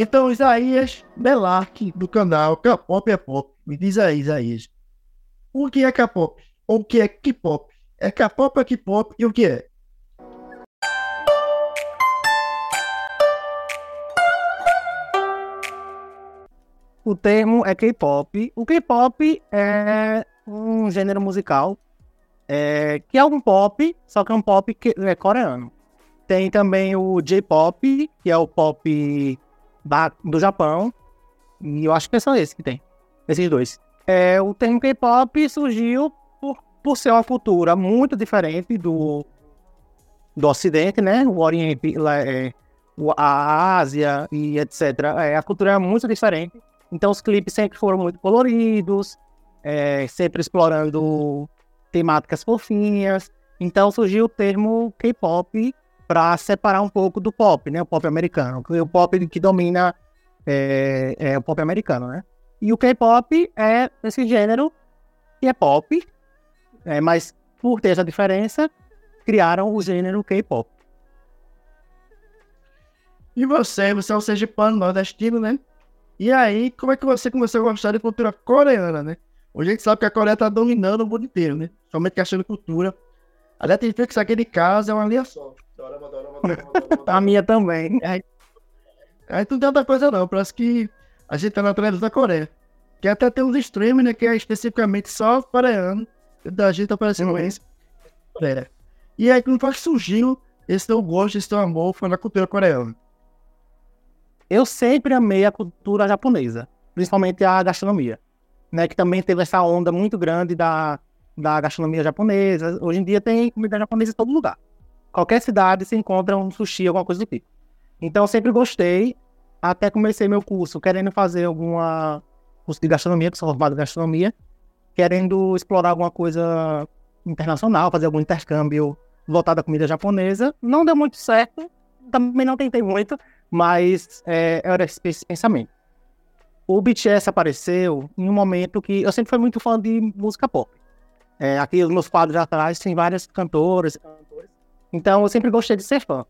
Então, Isaías Belarque, do canal K-Pop é Pop, me diz aí, Isaías, o que é K-Pop? Ou o que é K-Pop? É K-Pop, é K-Pop e o que é? O termo é K-pop. O K-pop é um gênero musical é, que é um pop, só que é um pop que é coreano. Tem também o J-pop, que é o pop da, do Japão. E eu acho que é só esse que tem. Esses dois. É, o termo K-pop surgiu por, por ser uma cultura muito diferente do, do Ocidente, né? O Oriente, é, a Ásia e etc. É, a cultura é muito diferente. Então os clipes sempre foram muito coloridos, é, sempre explorando temáticas fofinhas. Então surgiu o termo K-pop para separar um pouco do pop, né? O pop americano. O pop que domina é, é o pop americano, né? E o K-pop é esse gênero que é pop, é, mas por ter essa diferença, criaram o gênero K-pop. E você, você é um sergipano nordestino, né? E aí, como é que você começou a gostar de cultura coreana, né? Hoje a gente sabe que a Coreia tá dominando o mundo inteiro, né? Somente questão de cultura. Aliás, tem que aqui de casa é uma linha só. a minha também. Aí, aí não tem outra coisa não, parece que a gente tá na televisão da Coreia. Que até tem uns streams, né? Que é especificamente só coreano. Da gente aparecendo uhum. esse. Coreia. E aí, como foi que surgiu esse teu gosto, esse teu amor foi na cultura coreana? eu sempre amei a cultura japonesa, principalmente a gastronomia, né? Que também teve essa onda muito grande da, da gastronomia japonesa. Hoje em dia tem comida japonesa em todo lugar. Qualquer cidade se encontra um sushi, alguma coisa do tipo. Então eu sempre gostei, até comecei meu curso querendo fazer alguma curso de gastronomia, que sou formado em gastronomia, querendo explorar alguma coisa internacional, fazer algum intercâmbio voltado à comida japonesa. Não deu muito certo, também não tentei muito, mas é, era esse pensamento. O BTS apareceu em um momento que eu sempre fui muito fã de música pop. É, aqui nos meus quadros atrás tem várias cantoras. Então eu sempre gostei de ser fã.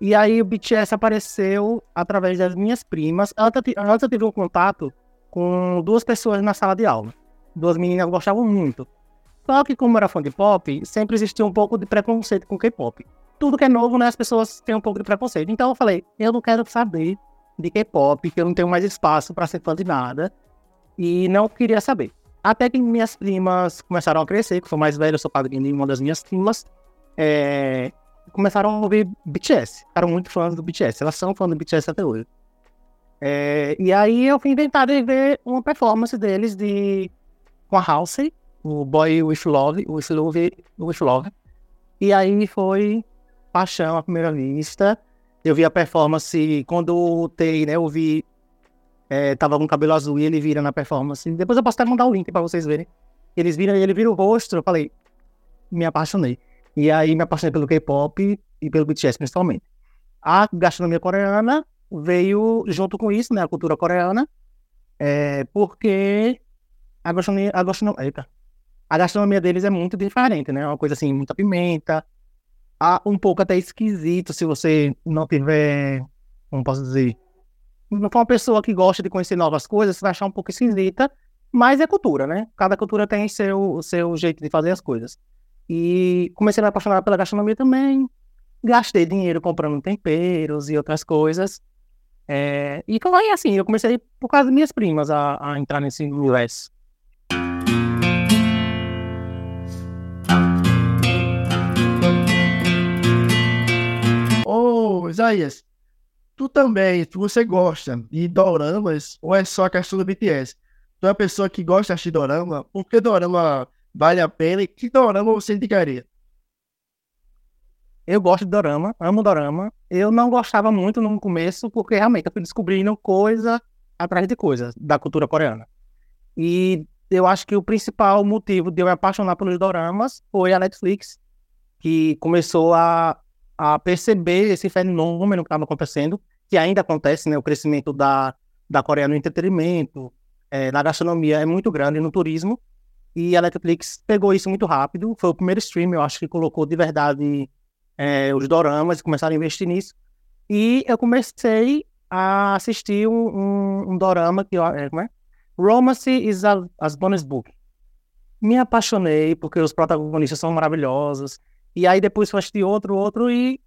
E aí o BTS apareceu através das minhas primas. Antes, antes eu tive um contato com duas pessoas na sala de aula. Duas meninas gostavam muito. Só que como era fã de pop, sempre existia um pouco de preconceito com K-pop tudo que é novo, né, as pessoas têm um pouco de preconceito. Então eu falei, eu não quero saber de K-pop, que eu não tenho mais espaço para ser fã de nada. E não queria saber. Até que minhas primas começaram a crescer, que foi mais velho, eu sou padrinho de uma das minhas primas. É, começaram a ouvir BTS. Ficaram muito fãs do BTS. Elas são fãs do BTS até hoje. É, e aí eu fui inventar de ver uma performance deles de com a House, o Boy With Love, With Love, With Love. E aí foi paixão à primeira vista. Eu vi a performance quando o né? Eu vi. É, tava com cabelo azul e ele vira na performance. Depois eu posso até mandar o link para vocês verem. Eles viram, ele vira o rosto, eu falei, me apaixonei. E aí me apaixonei pelo K-pop e pelo BTS principalmente. A gastronomia coreana veio junto com isso, né? A cultura coreana. É, porque a gastronomia, a gastronomia, a gastronomia deles é muito diferente, né? Uma coisa assim, muita pimenta, um pouco até esquisito se você não tiver, como posso dizer, não for uma pessoa que gosta de conhecer novas coisas, você vai achar um pouco esquisita, mas é cultura, né? Cada cultura tem seu, seu jeito de fazer as coisas. E comecei a me apaixonar pela gastronomia também, gastei dinheiro comprando temperos e outras coisas. É, e foi assim, eu comecei por causa das minhas primas a, a entrar nesse universo. Isaías, tu também, tu, você gosta de doramas ou é só a questão do BTS? Tu é uma pessoa que gosta de dorama? Por que dorama vale a pena e que dorama você indicaria? Eu gosto de dorama, amo dorama. Eu não gostava muito no começo porque realmente eu fui descobrindo coisa atrás de coisa da cultura coreana. E eu acho que o principal motivo de eu me apaixonar pelos doramas foi a Netflix, que começou a a perceber esse fenômeno que estava acontecendo, que ainda acontece, né? O crescimento da, da Coreia no entretenimento, é, na gastronomia é muito grande, no turismo. E a Netflix pegou isso muito rápido. Foi o primeiro stream, eu acho, que colocou de verdade é, os doramas e começaram a investir nisso. E eu comecei a assistir um, um, um dorama que é, como é? Romance is a, as bonus book. Me apaixonei porque os protagonistas são maravilhosos. E aí depois fui assistir outro, outro e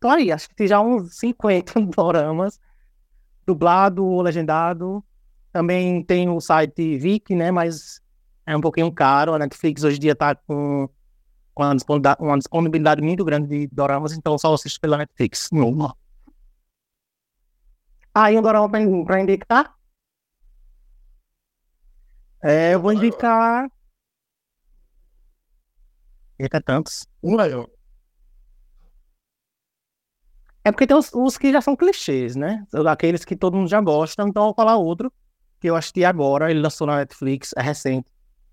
tô aí, acho que já uns 50 doramas, dublado ou legendado. Também tem o site Viki, né? Mas é um pouquinho caro. A Netflix hoje em dia tá com, com uma, disponibilidade, uma disponibilidade muito grande de doramas, então só assisto pela Netflix. Aí um dorama para indicar. É, eu vou indicar. Eita, tantos. Um maior. É porque tem os, os, que já são clichês, né? Aqueles que todo mundo já gosta, então eu vou falar outro que eu assisti agora, ele lançou na Netflix, é recente,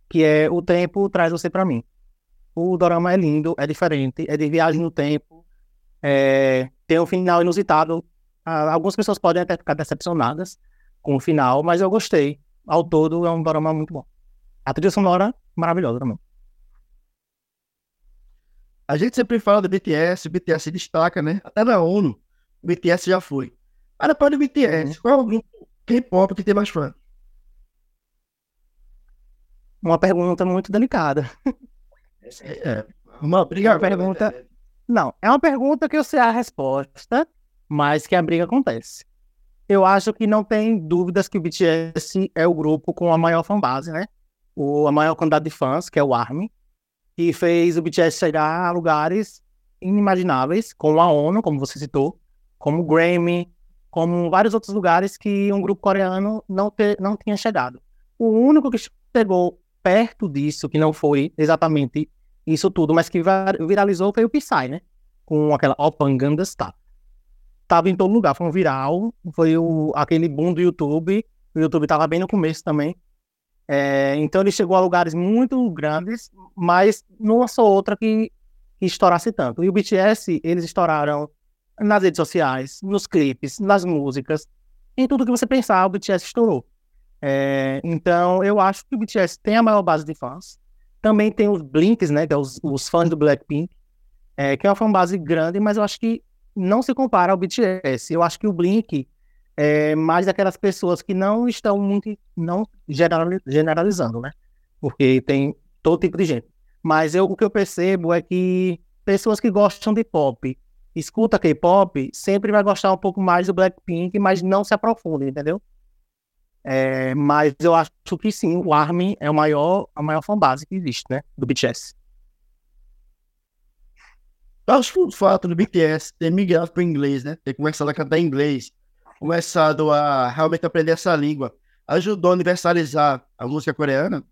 que é O Tempo Traz Você Pra Mim. O dorama é lindo, é diferente, é de viagem no tempo, é... tem um final inusitado. Ah, algumas pessoas podem até ficar decepcionadas com o final, mas eu gostei. Ao todo, é um dorama muito bom. A trilha sonora, maravilhosa também. A gente sempre fala do BTS, o BTS se destaca, né? Até na ONU, o BTS já foi. Mas depois do BTS, qual é o grupo K-pop que tem mais fã? Uma pergunta muito delicada. É, uma briga. Uma pergunta. Não, é uma pergunta que eu sei a resposta, mas que a briga acontece. Eu acho que não tem dúvidas que o BTS é o grupo com a maior fanbase, né? O, a maior quantidade de fãs, que é o ARMY, que fez o BTS chegar a lugares inimagináveis, como a ONU, como você citou, como o Grammy, como vários outros lugares que um grupo coreano não, te, não tinha chegado. O único que chegou perto disso, que não foi exatamente isso tudo, mas que viralizou foi o Psy, né? Com aquela Open Ganda Style. Tava em todo lugar, foi um viral, foi o, aquele boom do YouTube, o YouTube tava bem no começo também. É, então ele chegou a lugares muito grandes, mas não lançou outra que, que estourasse tanto. E o BTS, eles estouraram nas redes sociais, nos clipes, nas músicas, em tudo que você pensar, o BTS estourou. É, então, eu acho que o BTS tem a maior base de fãs. Também tem os Blinks, né, que é os, os fãs do Blackpink, é, que é uma fanbase grande, mas eu acho que não se compara ao BTS. Eu acho que o Blink é mais daquelas pessoas que não estão muito, não generalizando, né? Porque tem todo tipo de gente. Mas eu, o que eu percebo é que pessoas que gostam de pop, escuta K-pop, sempre vai gostar um pouco mais do Blackpink, mas não se aprofunda, entendeu? É, mas eu acho que sim, o ARMY é o maior, a maior fanbase que existe, né? Do BTS. Eu acho que o fato do BTS ter migrado para o inglês, né? Ter começado a cantar em inglês, começado a realmente aprender essa língua, ajudou a universalizar a música coreana?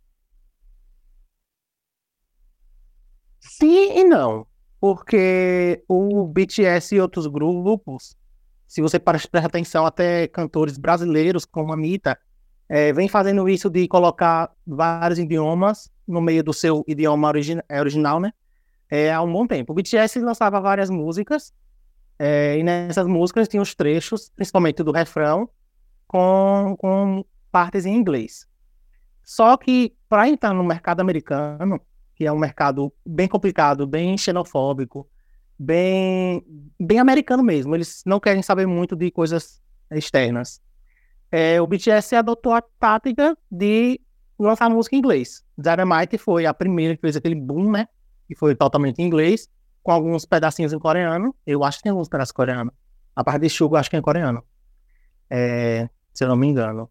Sim e não. Porque o BTS e outros grupos se você prestar atenção, até cantores brasileiros, como a Anitta, é, vem fazendo isso de colocar vários idiomas no meio do seu idioma origi é, original, né? É, há um bom tempo. O BTS lançava várias músicas, é, e nessas músicas tinha os trechos, principalmente do refrão, com, com partes em inglês. Só que para entrar no mercado americano, que é um mercado bem complicado, bem xenofóbico, bem, bem americano mesmo. Eles não querem saber muito de coisas externas. É, o BTS adotou a tática de lançar música em inglês. Dynamite foi a primeira que fez aquele boom, né? Que foi totalmente em inglês, com alguns pedacinhos em coreano. Eu acho que tem alguns pedaços coreanos. A parte de Sugar, acho que é em coreano. É, se eu não me engano.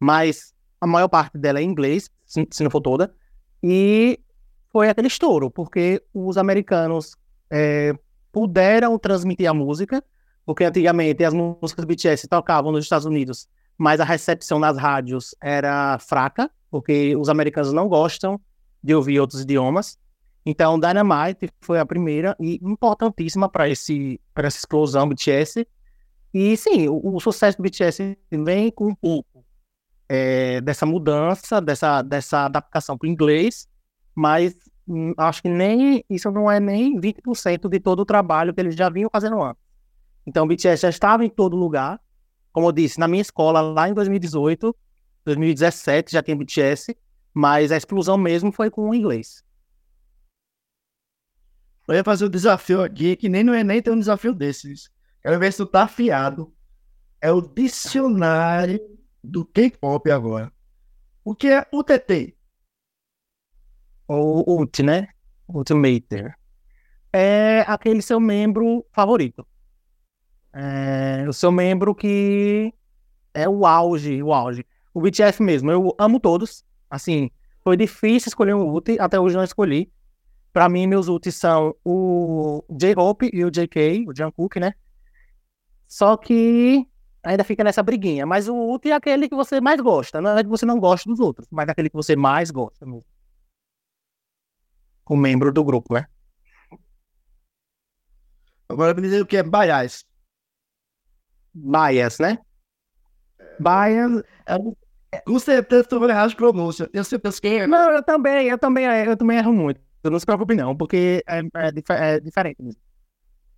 Mas a maior parte dela é em inglês, se não for toda. E foi aquele estouro, porque os americanos é, puderam transmitir a música, porque antigamente as músicas BTS tocavam nos Estados Unidos, mas a recepção nas rádios era fraca, porque os americanos não gostam de ouvir outros idiomas. Então, Dynamite foi a primeira e importantíssima para esse para essa explosão BTS. E sim, o, o sucesso do BTS vem com um pouco é, dessa mudança, dessa, dessa adaptação para o inglês, mas Hum, acho que nem isso não é nem 20% de todo o trabalho que eles já vinham fazendo antes. Então o BTS já estava em todo lugar. Como eu disse, na minha escola, lá em 2018, 2017 já tinha BTS, mas a explosão mesmo foi com o inglês. Eu ia fazer um desafio aqui, que nem no Enem tem um desafio desses. Quero ver se tu tá afiado é o dicionário do K-pop agora. O que é UTT? O UT, né? Ultimater. É aquele seu membro favorito. É o seu membro que é o auge, o auge. O BTS mesmo, eu amo todos. Assim, foi difícil escolher um UT, até hoje não escolhi. Pra mim, meus UTs são o J-Hope e o JK, o Jungkook, né? Só que ainda fica nessa briguinha. Mas o UT é aquele que você mais gosta. Não é que você não gosta dos outros, mas é aquele que você mais gosta. Mesmo. O membro do grupo, né? Agora me dizer o que é bias. Bias, né? Bias. Com certeza tu vai errar as pronúncias. Eu certeza que é. Não, eu também, eu também, eu também erro muito. Não se preocupe, não, porque é, é, dif é diferente.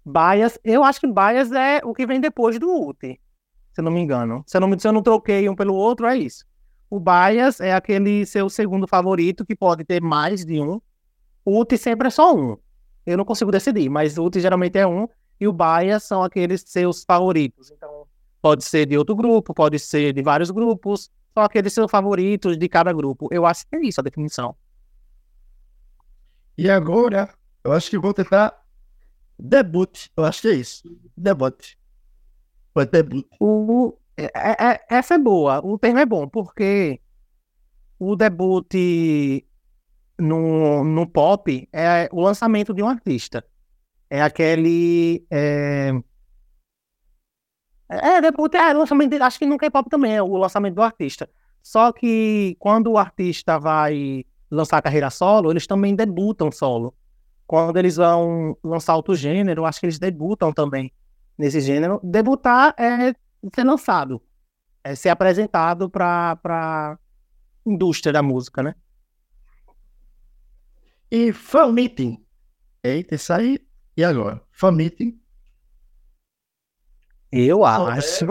Bias, eu acho que bias é o que vem depois do UT, se eu não me engano. Se eu não, se eu não troquei um pelo outro, é isso. O bias é aquele seu segundo favorito, que pode ter mais de um. O UT sempre é só um. Eu não consigo decidir, mas o UT geralmente é um. E o bias são aqueles seus favoritos. Então, pode ser de outro grupo, pode ser de vários grupos, são aqueles seus favoritos de cada grupo. Eu acho que é isso a definição. E agora, eu acho que vou tentar debut. Eu acho que é isso. Debut. Foi debut. O, é, é, essa é boa. O termo é bom, porque o debut no, no pop é o lançamento de um artista. É aquele. É, é debut, é lançamento. Acho que no K-pop também é o lançamento do artista. Só que quando o artista vai lançar a carreira solo, eles também debutam solo. Quando eles vão lançar outro gênero, acho que eles debutam também nesse gênero. Debutar é ser lançado, é ser apresentado para a indústria da música, né? E fan meeting. Eita, isso aí. E agora? Fan meeting. Eu acho.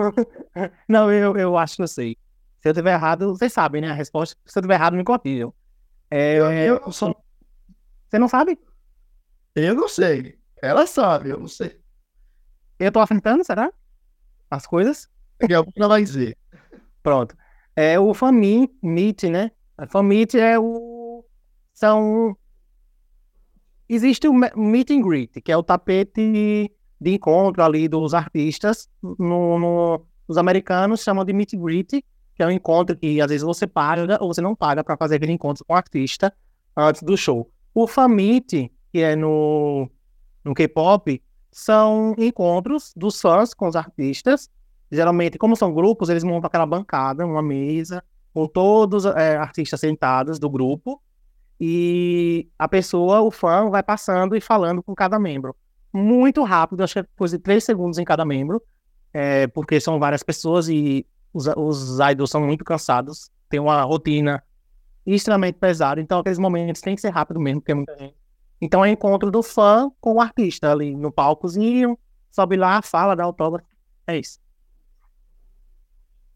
Não, eu, eu acho que eu sei. Se eu tiver errado, vocês sabem, né? A resposta. Se eu tiver errado, me corrijam. É, eu, eu só... Você não sabe? Eu não sei. Ela sabe, eu não sei. Eu tô acertando, será? As coisas? Daqui a pouco ela vai dizer. Pronto. É o fan meet, né? A fan meet é o... São... Existe o meet and greet, que é o tapete de encontro ali dos artistas. No, no... Os americanos chamam de meet and greet, é um encontro que às vezes você paga ou você não paga para fazer aquele encontro com o artista antes do show. O Famit, que é no, no K-pop, são encontros dos fãs com os artistas. Geralmente, como são grupos, eles montam aquela bancada, uma mesa, com todos os é, artistas sentados do grupo. E a pessoa, o fã, vai passando e falando com cada membro. Muito rápido, acho que é coisa de três segundos em cada membro, é, porque são várias pessoas e os, os idols são muito cansados, tem uma rotina extremamente pesada, então aqueles momentos tem que ser rápido mesmo, porque é muita gente. Então é encontro do fã com o artista ali no palcozinho, sobe lá, fala, dá autógrafo. É isso.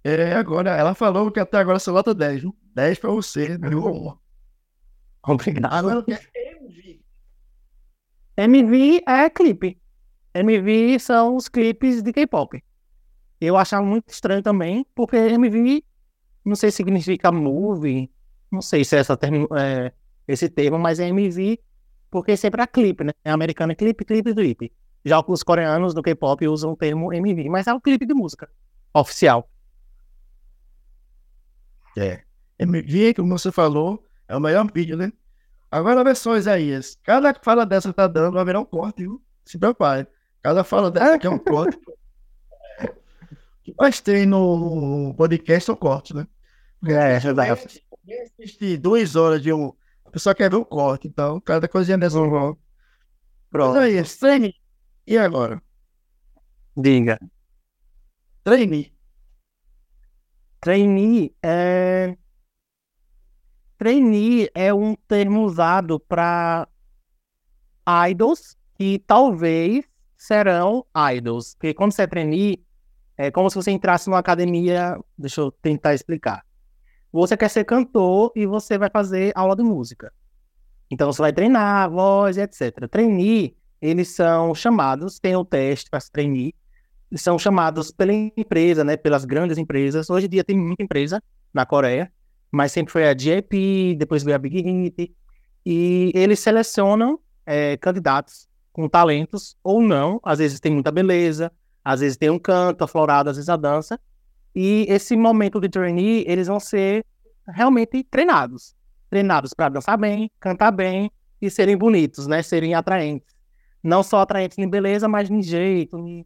É, agora, ela falou que até agora você nota 10, viu? 10 pra você, meu Obrigado. Agora é MV. MV é clipe. MV são os clipes de K-pop. Eu achava muito estranho também, porque MV, não sei se significa movie, não sei se é, essa termo, é esse termo, mas é MV, porque sempre é clipe, né? É americano é clipe, clipe, clipe. Já os coreanos do K-pop usam o termo MV, mas é o clipe de música oficial. É. MV, como você falou, é o melhor vídeo, né? Agora versões aí. Cada fala dessa tá dando, vai virar um corte, viu? Se prepare. Cada fala dessa aqui é um corte. Mas tem no podcast o corte, né? É, é vai. Assistir duas horas de um. A pessoa quer ver o corte, então cada coisinha dessa. Uhum. Pronto. Aí, treine. E agora? Diga. Treine. Trainee é. Trainee é um termo usado para idols que talvez serão idols. Porque quando você é trainee, é como se você entrasse numa academia. Deixa eu tentar explicar. Você quer ser cantor e você vai fazer aula de música. Então você vai treinar voz, etc. Trainee, eles são chamados, tem o teste para se trainee, são chamados pela empresa, né, pelas grandes empresas. Hoje em dia tem muita empresa na Coreia, mas sempre foi a JP, depois veio a Big Hit, e eles selecionam é, candidatos com talentos ou não. Às vezes tem muita beleza, às vezes tem um canto aflorado, às vezes a dança. E esse momento de trainee, eles vão ser realmente treinados. Treinados para dançar bem, cantar bem e serem bonitos, né? Serem atraentes. Não só atraentes em beleza, mas em jeito. Em...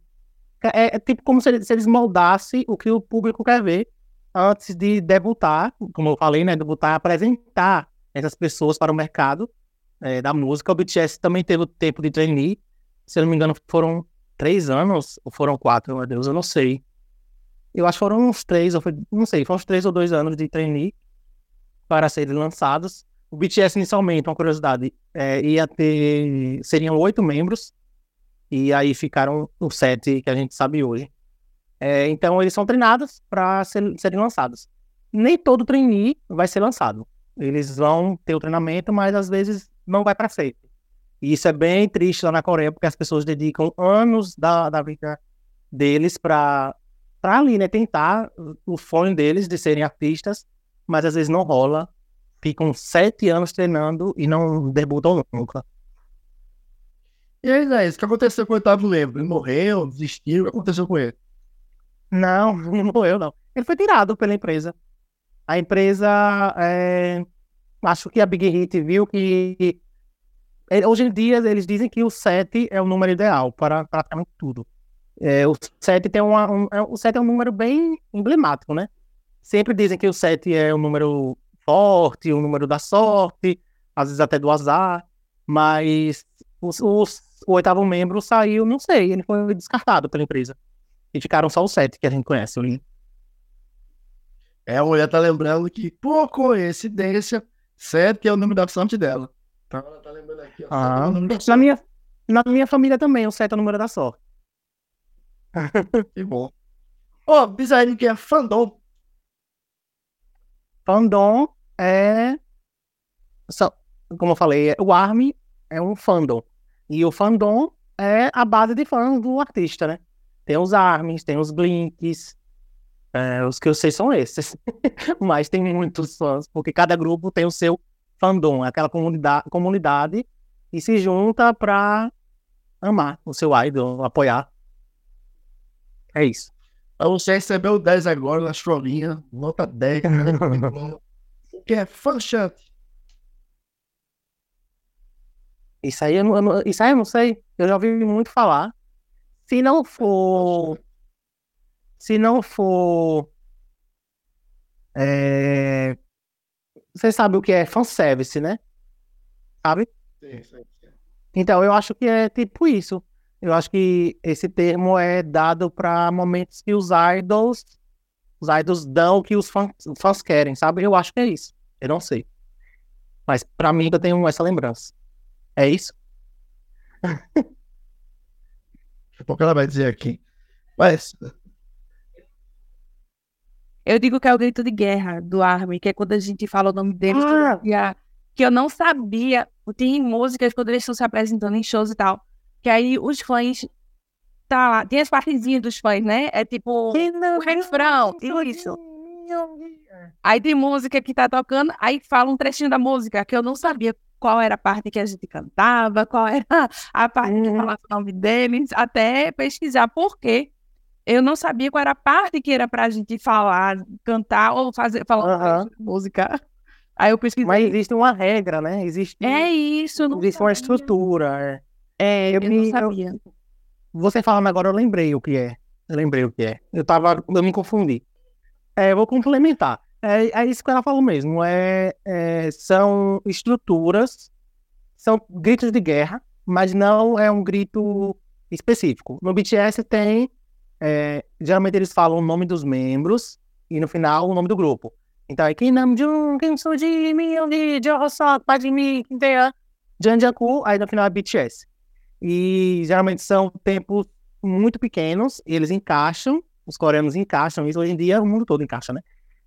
É, é, tipo como se, se eles moldassem o que o público quer ver antes de debutar, como eu falei, né? Debutar, apresentar essas pessoas para o mercado é, da música. O BTS também teve o tempo de trainee. Se eu não me engano, foram três anos, ou foram quatro, meu Deus, eu não sei. Eu acho que foram uns três, ou foi, não sei, foram uns três ou dois anos de trainee para serem lançados. O BTS inicialmente, uma curiosidade, é, ia ter, seriam oito membros, e aí ficaram os sete que a gente sabe hoje. É, então eles são treinados para ser, serem lançados. Nem todo trainee vai ser lançado. Eles vão ter o treinamento, mas às vezes não vai para sempre. E isso é bem triste lá na Coreia, porque as pessoas dedicam anos da, da vida deles para para ali, né, tentar o sonho deles de serem artistas, mas às vezes não rola. Ficam sete anos treinando e não debutam nunca. E aí, Zé, o que aconteceu com o Otávio Lembro? Ele morreu, desistiu, o que aconteceu com ele? Não, não morreu, não. Ele foi tirado pela empresa. A empresa, é... acho que a Big Hit viu que hoje em dia eles dizem que o 7 é o número ideal para praticamente tudo. É, o 7 tem uma, um, é, o 7 é um número bem emblemático, né? Sempre dizem que o 7 é um número forte, um número da sorte, às vezes até do azar, mas os, o oitavo membro saiu, não sei, ele foi descartado pela empresa. E ficaram só os 7 que a gente conhece, o. É, a mulher tá lembrando que, por coincidência, 7 é o número da sorte dela. Ela tá lembrando aqui, ó, ah, é na, minha, na minha família também, o 7 é o número da sorte. que bom. Ó, oh, bizarro que é fandom. Fandom é. Como eu falei, o ARMY é um fandom. E o fandom é a base de fãs do artista, né? Tem os ARMYs, tem os Blinks. É, os que eu sei são esses. Mas tem muitos fãs, porque cada grupo tem o seu fandom, aquela comunidade, comunidade e se junta pra amar o seu idol, apoiar é isso. Você recebeu 10 agora na chorinha, nota 10. que é function. Isso aí, eu não, isso aí eu não sei. Eu já ouvi muito falar. Se não for. Se não for. É, você sabe o que é fanservice, né? Sabe? Sim, sim, sim. Então, eu acho que é tipo isso. Eu acho que esse termo é dado para momentos que os idols, os idols dão o que os fãs, os fãs querem, sabe? Eu acho que é isso. Eu não sei. Mas para mim eu tenho essa lembrança. É isso? Daqui a pouco ela vai dizer aqui. Mas. Eu digo que é o grito de guerra do Armin, que é quando a gente fala o nome deles, ah. que eu não sabia. Tem músicas quando eles estão se apresentando em shows e tal que aí os fãs. Tá lá, tem as partezinhas dos fãs, né? É tipo o refrão, isso. Aí tem música que tá tocando, aí fala um trechinho da música que eu não sabia qual era a parte que a gente cantava, qual era a parte que falava o nome deles, até pesquisar por quê. Eu não sabia qual era a parte que era pra gente falar, cantar ou fazer falar uhum. música. Aí eu pesquisei. Mas existe uma regra, né? Existe. É isso, não Existe sabia. uma estrutura. É. É, eu, eu me, não sabia. Eu, você falando agora, eu lembrei o que é. Eu lembrei o que é. Eu tava, eu me confundi. É, eu vou complementar. É, é isso que ela falou mesmo. É, é, são estruturas, são gritos de guerra, mas não é um grito específico. No BTS tem, é, geralmente eles falam o nome dos membros e no final o nome do grupo. Então é Kim Namjoon, Kim Suji, Minhyun, Jonghyun, Park Kim Tae, Jang Jungkook, aí no final é BTS. E geralmente são tempos muito pequenos, eles encaixam, os coreanos encaixam isso, hoje em dia o mundo todo encaixa, né?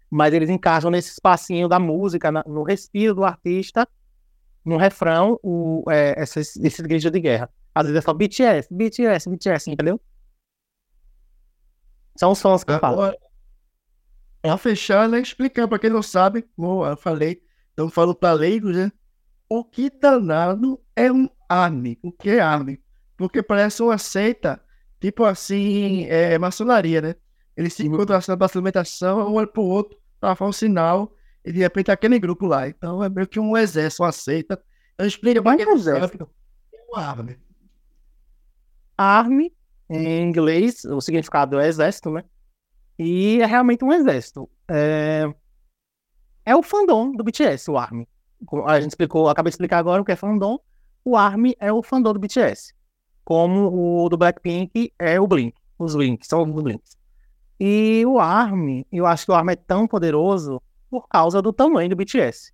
Mas eles encaixam nesse espacinho da música, na, no respiro do artista, no refrão, o, é, esses, esses gritos de guerra. Às vezes é só BTS, BTS, BTS, entendeu? São os fãs que falam. Agora, pra fechar, né, explicar pra quem não sabe, como eu falei, então falo pra leigos, né? O que danado é um ARMY? O que é ARMY? Porque parece uma seita, tipo assim, é, maçonaria, né? Eles se encontram assim, na alimentação, um olha pro outro, pra fazer um sinal, e de repente é aquele grupo lá. Então é meio que um exército, uma seita. Então explica pra quem não sabe. É um ARMY. Army, em inglês, o significado é exército, né? E é realmente um exército. É, é o fandom do BTS, o Army. A gente explicou, acabei de explicar agora o que é fandom. O Army é o fandom do BTS. Como o do Blackpink é o Blink. Os Blinks, são os Blinks. E o Army, eu acho que o Army é tão poderoso por causa do tamanho do BTS.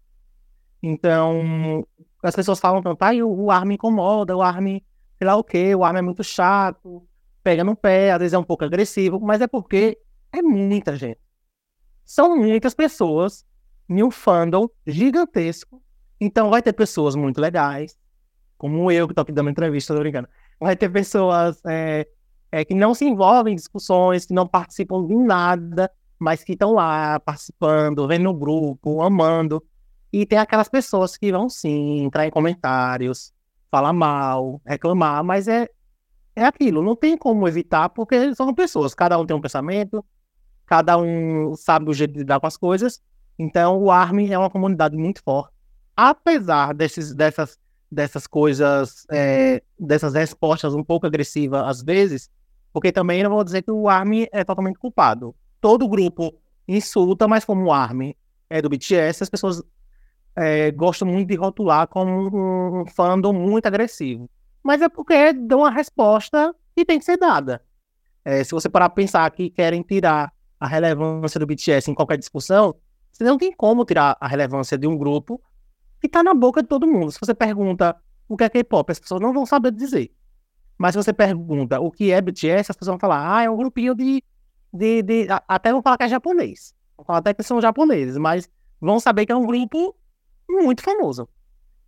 Então, as pessoas falam tanto, ah, o, o Army incomoda, o Army, sei lá o quê, o Army é muito chato, pega no pé, às vezes é um pouco agressivo, mas é porque é muita gente. São muitas pessoas em um fandom gigantesco. Então vai ter pessoas muito legais, como eu que tô aqui dando entrevista, tô brincando. Vai ter pessoas é, é, que não se envolvem em discussões, que não participam de nada, mas que estão lá participando, vendo o grupo, amando. E tem aquelas pessoas que vão sim entrar em comentários, falar mal, reclamar, mas é, é aquilo, não tem como evitar, porque são pessoas, cada um tem um pensamento, cada um sabe o jeito de lidar com as coisas. Então, o ARMY é uma comunidade muito forte. Apesar desses, dessas, dessas coisas, é, dessas respostas um pouco agressivas às vezes, porque também não vou dizer que o ARMY é totalmente culpado. Todo grupo insulta, mas como o ARMY é do BTS, as pessoas é, gostam muito de rotular como um fandom muito agressivo. Mas é porque dão uma resposta que tem que ser dada. É, se você parar para pensar que querem tirar a relevância do BTS em qualquer discussão, você não tem como tirar a relevância de um grupo que está na boca de todo mundo. Se você pergunta o que é K-pop, as pessoas não vão saber dizer. Mas se você pergunta o que é BTS, as pessoas vão falar, ah, é um grupinho de. de, de... Até vão falar que é japonês. Vão falar até que são japoneses, mas vão saber que é um grupo muito famoso.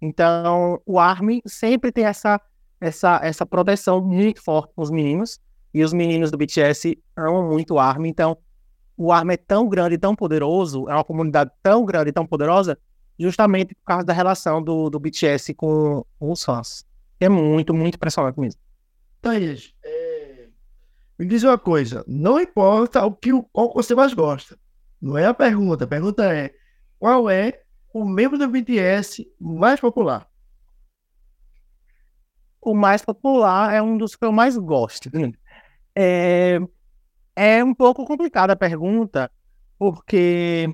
Então, o ARMY sempre tem essa, essa, essa proteção muito forte com os meninos. E os meninos do BTS amam muito o ARMY. Então, o ARMY é tão grande e tão poderoso, é uma comunidade tão grande e tão poderosa, justamente por causa da relação do, do BTS com os fãs. É muito, muito impressionante mesmo. Thaís, é... me diz uma coisa, não importa o que qual você mais gosta. Não é a pergunta, a pergunta é qual é o membro do BTS mais popular? O mais popular é um dos que eu mais gosto. É, é um pouco complicada a pergunta, porque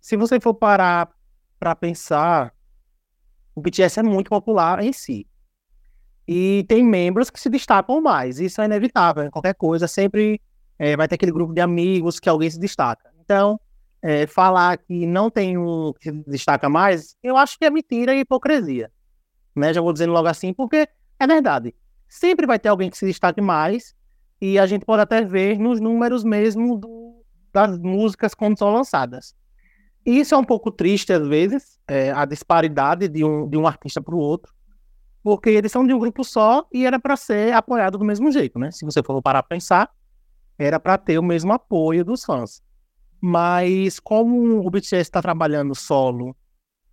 se você for parar para pensar, o BTS é muito popular em si. E tem membros que se destacam mais, isso é inevitável. Qualquer coisa sempre é, vai ter aquele grupo de amigos que alguém se destaca. Então, é, falar que não tem um que se destaca mais, eu acho que é mentira e hipocrisia. Né? Já vou dizendo logo assim, porque é verdade. Sempre vai ter alguém que se destaque mais, e a gente pode até ver nos números mesmo do, das músicas quando são lançadas. E isso é um pouco triste às vezes, é, a disparidade de um, de um artista para o outro, porque eles são de um grupo só e era para ser apoiado do mesmo jeito, né? Se você for parar para pensar, era para ter o mesmo apoio dos fãs. Mas como o BTS está trabalhando solo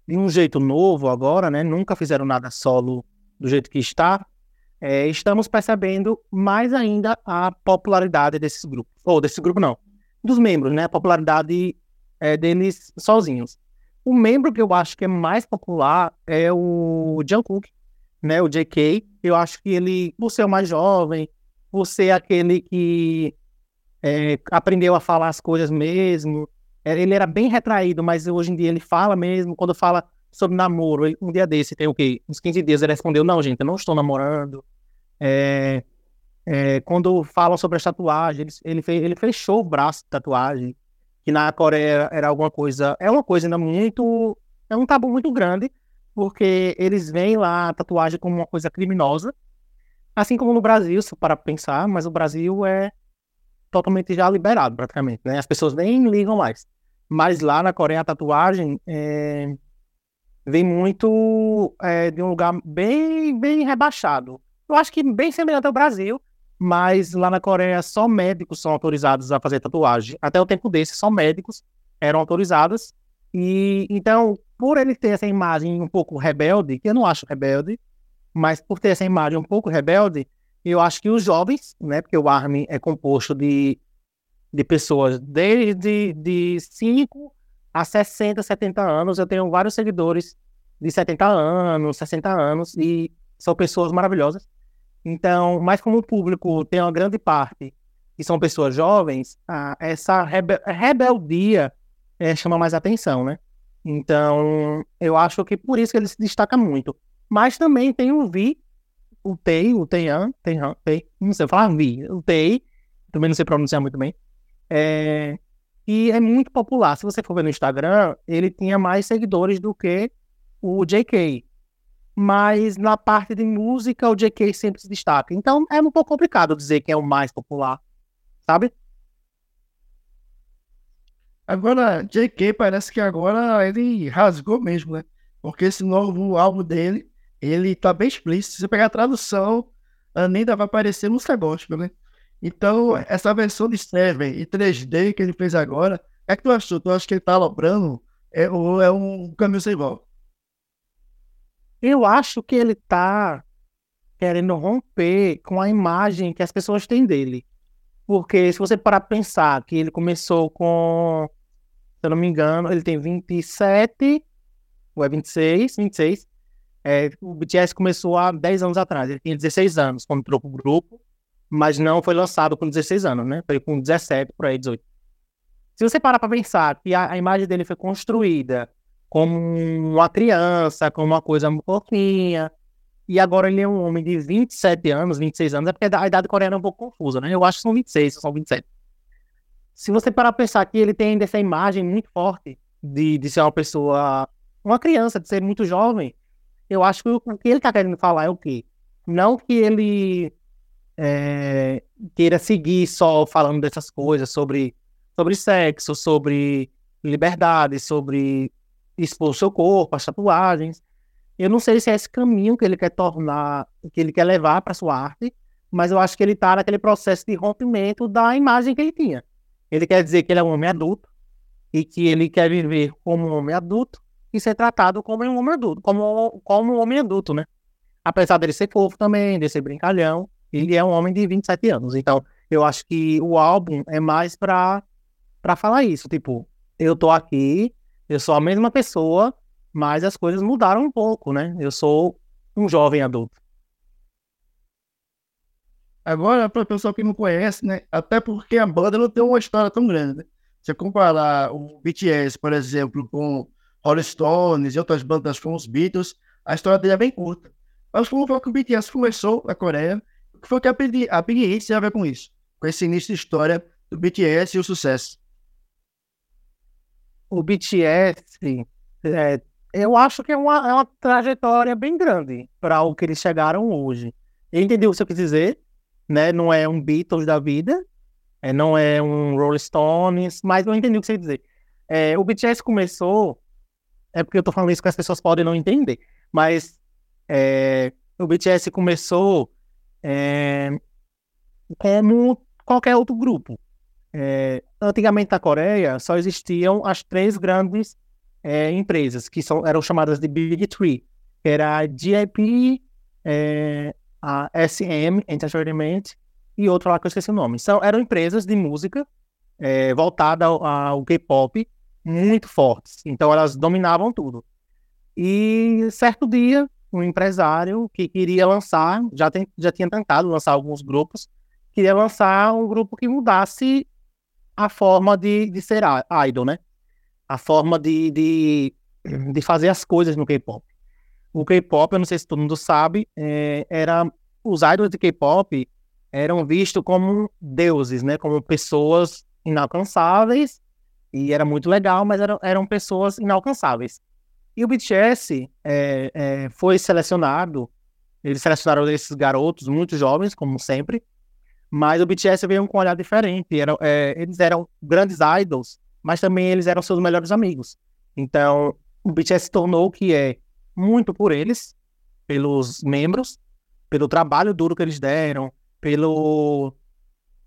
de um jeito novo agora, né? Nunca fizeram nada solo do jeito que está é, estamos percebendo mais ainda a popularidade desses grupos. Ou desse grupo não, dos membros, né? A popularidade é, deles sozinhos. O membro que eu acho que é mais popular é o Jungkook, né? O JK. Eu acho que ele, por ser o mais jovem, por ser aquele que é, aprendeu a falar as coisas mesmo, ele era bem retraído, mas hoje em dia ele fala mesmo. Quando fala sobre namoro. Ele, um dia desse, tem o quê? Uns 15 dias, ele respondeu: Não, gente, eu não estou namorando. É, é, quando falam sobre as tatuagens, ele, ele, ele fechou o braço de tatuagem, que na Coreia era alguma coisa. É uma coisa ainda muito. É um tabu muito grande, porque eles veem lá a tatuagem como uma coisa criminosa. Assim como no Brasil, se para pensar, mas o Brasil é totalmente já liberado, praticamente, né? As pessoas nem ligam mais. Mas lá na Coreia, a tatuagem é, vem muito é, de um lugar bem, bem rebaixado. Eu acho que bem semelhante ao Brasil, mas lá na Coreia só médicos são autorizados a fazer tatuagem. Até o tempo desse, só médicos eram autorizados. E então, por ele ter essa imagem um pouco rebelde, que eu não acho rebelde, mas por ter essa imagem um pouco rebelde, eu acho que os jovens, né, porque o ARMY é composto de, de pessoas desde de 5 a 60, 70 anos. Eu tenho vários seguidores de 70 anos, 60 anos, e são pessoas maravilhosas. Então, mas como o público tem uma grande parte que são pessoas jovens, ah, essa rebe rebeldia é, chama mais atenção, né? Então, eu acho que por isso que ele se destaca muito. Mas também tem o Vi, o Tei, o Teian, Teian, Tei, não sei falar Vi, o Tei, também não sei pronunciar muito bem, é, e é muito popular. Se você for ver no Instagram, ele tinha mais seguidores do que o JK. Mas na parte de música, o JK sempre se destaca. Então é um pouco complicado dizer quem é o mais popular, sabe? Agora, JK parece que agora ele rasgou mesmo, né? Porque esse novo álbum dele, ele tá bem explícito. Se você pegar a tradução, ainda vai aparecer música gospel, né? Então, essa versão de Seven e 3D que ele fez agora, é que tu achou? Tu acha que ele tá aloprando? É, ou é um caminho sem volta? Eu acho que ele tá querendo romper com a imagem que as pessoas têm dele. Porque se você parar pra pensar que ele começou com se eu não me engano, ele tem 27, ou é 26, 26. É, o BTS começou há 10 anos atrás, ele tinha 16 anos quando entrou pro grupo, mas não foi lançado com 16 anos, né? Foi com 17, por aí, 18. Se você parar para pensar que a, a, imagem dele foi construída como uma criança, como uma coisa fofinha, e agora ele é um homem de 27 anos, 26 anos, é porque a idade coreana é um pouco confusa, né? Eu acho que são 26, são 27 se você parar pra pensar que ele tem essa imagem muito forte de, de ser uma pessoa, uma criança, de ser muito jovem, eu acho que o, que ele tá querendo falar é o quê? Não que ele é, queira seguir só falando dessas coisas sobre, sobre sexo, sobre liberdade, sobre expor seu corpo, as tatuagens. Eu não sei se é esse caminho que ele quer tornar, que ele quer levar para sua arte, mas eu acho que ele está naquele processo de rompimento da imagem que ele tinha. Ele quer dizer que ele é um homem adulto e que ele quer viver como um homem adulto e ser tratado como um homem adulto, como, como um homem adulto, né? Apesar dele ser fofo também, de ser brincalhão, ele é um homem de 27 anos. Então, eu acho que o álbum é mais pra, pra falar isso. Tipo, eu tô aqui, eu sou a mesma pessoa, mas as coisas mudaram um pouco, né? Eu sou um jovem adulto. Agora, para o pessoal que não conhece, né? Até porque a banda não tem uma história tão grande. Né? Se comparar o BTS, por exemplo, com Rolling Stones e outras bandas como os Beatles, a história dele é bem curta. Mas como foi que o BTS começou na Coreia? O que foi que a Big Hit tem a ver com isso? Com esse início de história do BTS e o sucesso? O BTS, é, eu acho que é uma, é uma trajetória bem grande para o que eles chegaram hoje. Eu entendi o que você quis dizer, né? Não é um Beatles da vida, é, não é um Rolling Stones, mas eu entendi o que você quer dizer. É, o BTS começou, é porque eu tô falando isso que as pessoas podem não entender, mas é, o BTS começou é, como qualquer outro grupo. É, antigamente na Coreia só existiam as três grandes é, empresas que são, eram chamadas de Big Three, que era a JYP, é, a SM Entertainment e outra lá que eu esqueci o nome. São, eram empresas de música é, voltada ao, ao K-pop muito fortes. Então elas dominavam tudo. E certo dia, um empresário que queria lançar, já, tem, já tinha tentado lançar alguns grupos, queria lançar um grupo que mudasse a forma de, de ser idol, né? A forma de, de, de fazer as coisas no K-pop o K-pop, eu não sei se todo mundo sabe, é, era os idols de K-pop eram vistos como deuses, né? Como pessoas inalcançáveis e era muito legal, mas eram, eram pessoas inalcançáveis. E o BTS é, é, foi selecionado, eles selecionaram esses garotos muito jovens, como sempre, mas o BTS veio com um olhar diferente. Eram, é, eles eram grandes idols, mas também eles eram seus melhores amigos. Então, o BTS se tornou o que é muito por eles, pelos membros, pelo trabalho duro que eles deram, pelo,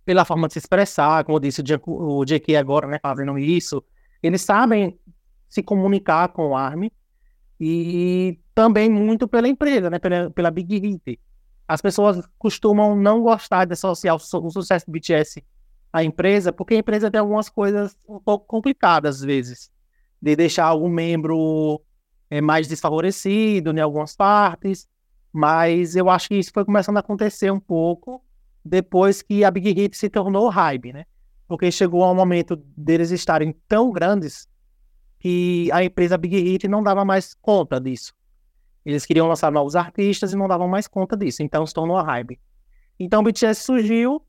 pela forma de se expressar, como disse, o JK agora, né, fazendo isso. Eles sabem se comunicar com o ARM e também muito pela empresa, né, pela, pela Big Hit. As pessoas costumam não gostar de associar o sucesso do BTS à empresa, porque a empresa tem algumas coisas um pouco complicadas às vezes, de deixar algum membro é, mais desfavorecido em algumas partes, mas eu acho que isso foi começando a acontecer um pouco depois que a Big Hit se tornou hype, né? Porque chegou um momento deles estarem tão grandes que a empresa Big Hit não dava mais conta disso. Eles queriam lançar novos artistas e não davam mais conta disso, então se tornou hype. Então o BTS surgiu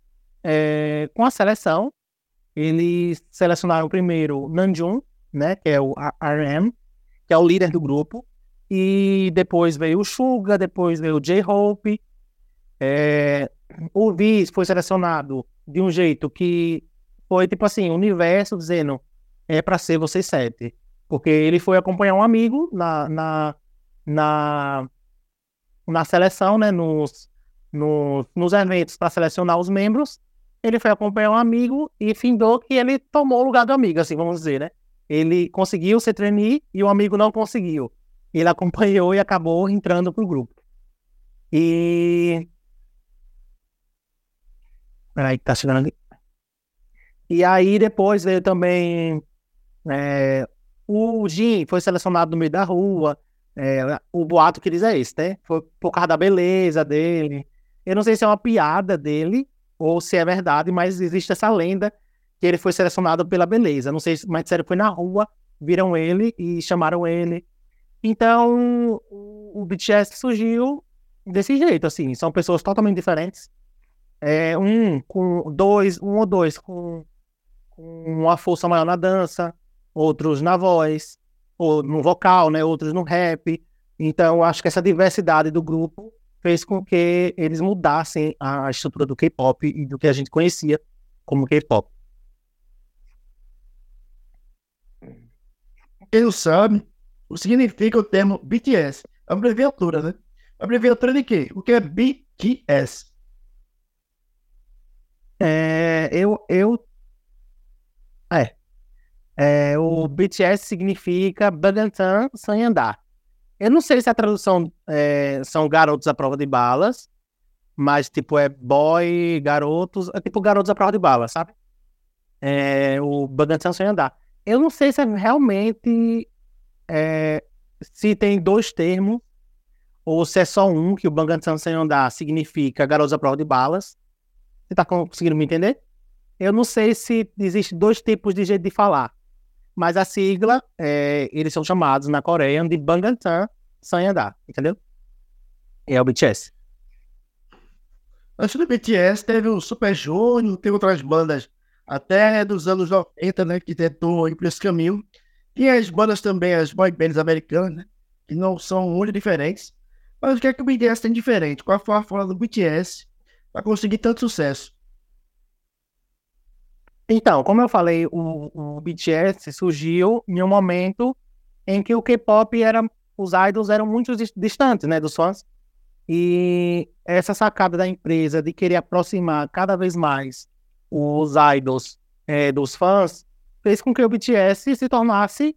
é, com a seleção. Eles selecionaram primeiro Namjoon, né, que é o RM, que é o líder do grupo. E depois veio o Suga, depois veio o J-Hope. É, o Vi foi selecionado de um jeito que foi tipo assim, o universo dizendo é para ser vocês sete. Porque ele foi acompanhar um amigo na, na, na, na seleção, né? Nos, nos, nos eventos para selecionar os membros. Ele foi acompanhar um amigo e findou que ele tomou o lugar do amigo, assim, vamos dizer, né? Ele conseguiu ser trainee e o amigo não conseguiu. Ele acompanhou e acabou entrando pro grupo. E. Peraí, que tá chegando ali. E aí depois veio também. É, o Jim foi selecionado no meio da rua. É, o boato que diz é esse, né? Foi por causa da beleza dele. Eu não sei se é uma piada dele ou se é verdade, mas existe essa lenda que ele foi selecionado pela beleza. Não sei, mas sério, foi na rua, viram ele e chamaram ele. Então, o BTS surgiu desse jeito, assim. São pessoas totalmente diferentes. É, um com dois, um ou dois com, com uma força maior na dança, outros na voz, ou no vocal, né? Outros no rap. Então, acho que essa diversidade do grupo fez com que eles mudassem a estrutura do K-pop e do que a gente conhecia como K-pop. Quem não sabe, o que significa o termo BTS? É abreviatura, né? Abreviatura de quê? O que é BTS? É, eu, eu, é, é, o BTS significa Bangtan sem andar. Eu não sei se a tradução é, são garotos à prova de balas, mas tipo é boy, garotos, é tipo garotos à prova de balas, sabe? É, o Bangtan sem andar. Eu não sei se é realmente é, se tem dois termos ou se é só um, que o Bangantan sem andar significa garotos à prova de balas. Você tá conseguindo me entender? Eu não sei se existe dois tipos de jeito de falar, mas a sigla, é, eles são chamados na Coreia de Bangantan sem andar, entendeu? É o BTS. Antes do BTS teve o Super Junior, teve outras bandas até dos anos 90, né, que tentou ir por esse caminho. E as bandas também, as boy bands americanas, né, que não são muito diferentes. Mas o que é que o BTS tem diferente? Qual foi a forma do BTS para conseguir tanto sucesso? Então, como eu falei, o, o BTS surgiu em um momento em que o K-pop era, os idols eram muito distantes, né, dos fãs. E essa sacada da empresa de querer aproximar cada vez mais os idols é, dos fãs, fez com que o BTS se tornasse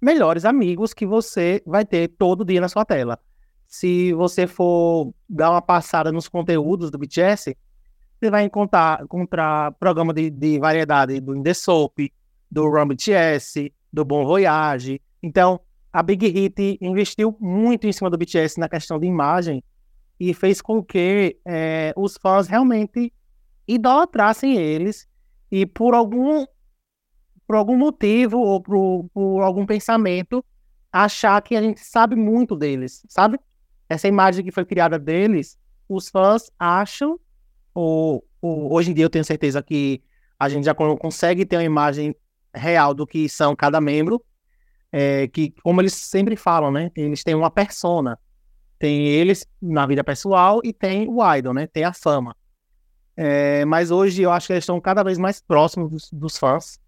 melhores amigos que você vai ter todo dia na sua tela. Se você for dar uma passada nos conteúdos do BTS, você vai encontrar, encontrar programa de, de variedade do The Soap, do Run BTS, do Bon Voyage. Então, a Big Hit investiu muito em cima do BTS na questão de imagem e fez com que é, os fãs realmente idolatrassem eles e por algum por algum motivo ou por, por algum pensamento achar que a gente sabe muito deles, sabe? Essa imagem que foi criada deles, os fãs acham, ou, ou hoje em dia eu tenho certeza que a gente já consegue ter uma imagem real do que são cada membro, é, que, como eles sempre falam, né? Eles têm uma persona. Tem eles na vida pessoal e tem o idol, né? Tem a fama. É, mas hoje eu acho que eles estão cada vez mais próximos dos, dos fãs.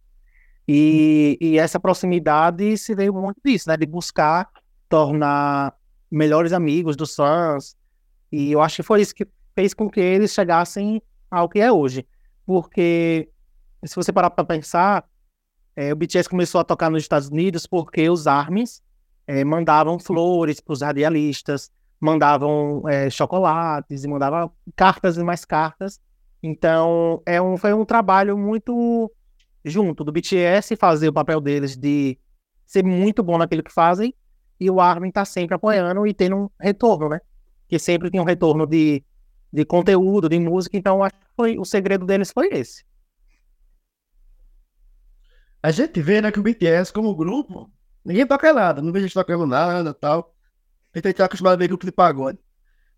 E, e, essa proximidade se veio muito disso, né? De buscar tornar melhores amigos dos fãs. E eu acho que foi isso que fez com que eles chegassem ao que é hoje. Porque, se você parar para pensar, é, o BTS começou a tocar nos Estados Unidos porque os ARMYs é, mandavam flores para os radialistas, mandavam é, chocolates e mandavam cartas e mais cartas. Então, é um, foi um trabalho muito junto do BTS fazer o papel deles de ser muito bom naquilo que fazem e o Armin tá sempre apoiando e tendo um retorno, né? Que sempre tem um retorno de, de conteúdo, de música, então acho que foi, o segredo deles foi esse. A gente vê, né, que o BTS como grupo, ninguém toca nada, não vejo eles tocando nada tal. A gente tá acostumado a ver grupo de pagode.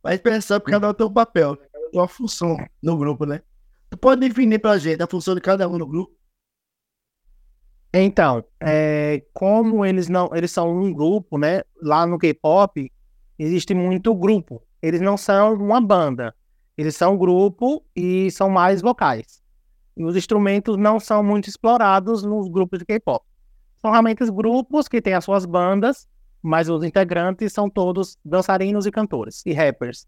Mas pensar que cada um tem um papel, uma função no grupo, né? Tu pode definir pra gente a função de cada um no grupo? Então, é, como eles não, eles são um grupo, né? Lá no K-pop existe muito grupo. Eles não são uma banda. Eles são um grupo e são mais vocais. E os instrumentos não são muito explorados nos grupos de K-pop. São realmente os grupos que têm as suas bandas, mas os integrantes são todos dançarinos e cantores e rappers.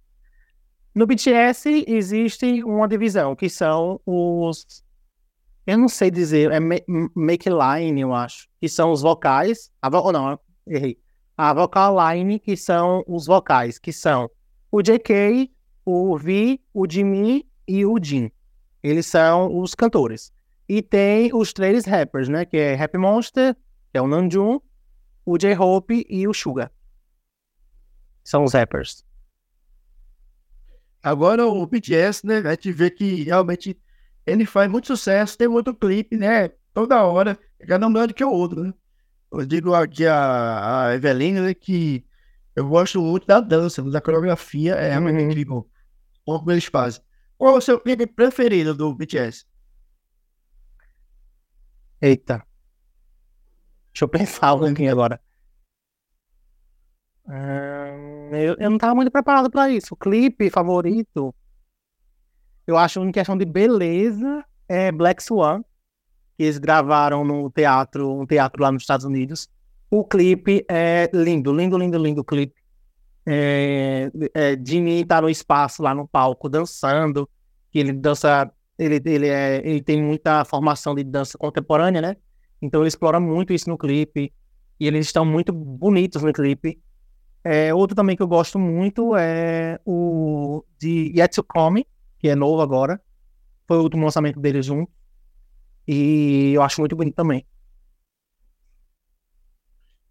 No BTS existe uma divisão que são os eu não sei dizer, é make line, eu acho, que são os vocais. A vo... oh, não, errei. A vocal line, que são os vocais, que são o JK, o V, o Jimmy e o Jin. Eles são os cantores. E tem os três rappers, né? Que é Happy Monster, que é o Namjoon, o J-Hope e o Suga. São os rappers. Agora o BTS, né? A gente vê que realmente ele faz muito sucesso, tem outro clipe, né? Toda hora, cada um melhor do que o outro, né? Eu digo aqui a, a Evelina né, que eu gosto muito da dança, da coreografia, é realmente uhum. incrível como eles fazem. Qual é o seu clipe preferido do BTS? Eita. Deixa eu pensar um pouquinho agora. Hum, eu, eu não estava muito preparado para isso. O clipe favorito eu acho em questão de beleza é Black Swan, que eles gravaram no teatro, um teatro lá nos Estados Unidos. O clipe é lindo, lindo, lindo, lindo clipe. É, é, Jimmy tá no espaço lá no palco dançando, que ele dança, ele, ele, é, ele tem muita formação de dança contemporânea, né? Então ele explora muito isso no clipe e eles estão muito bonitos no clipe. É, outro também que eu gosto muito é o de Yet to Come, que é novo agora. Foi o último lançamento deles junto. E eu acho muito bonito também.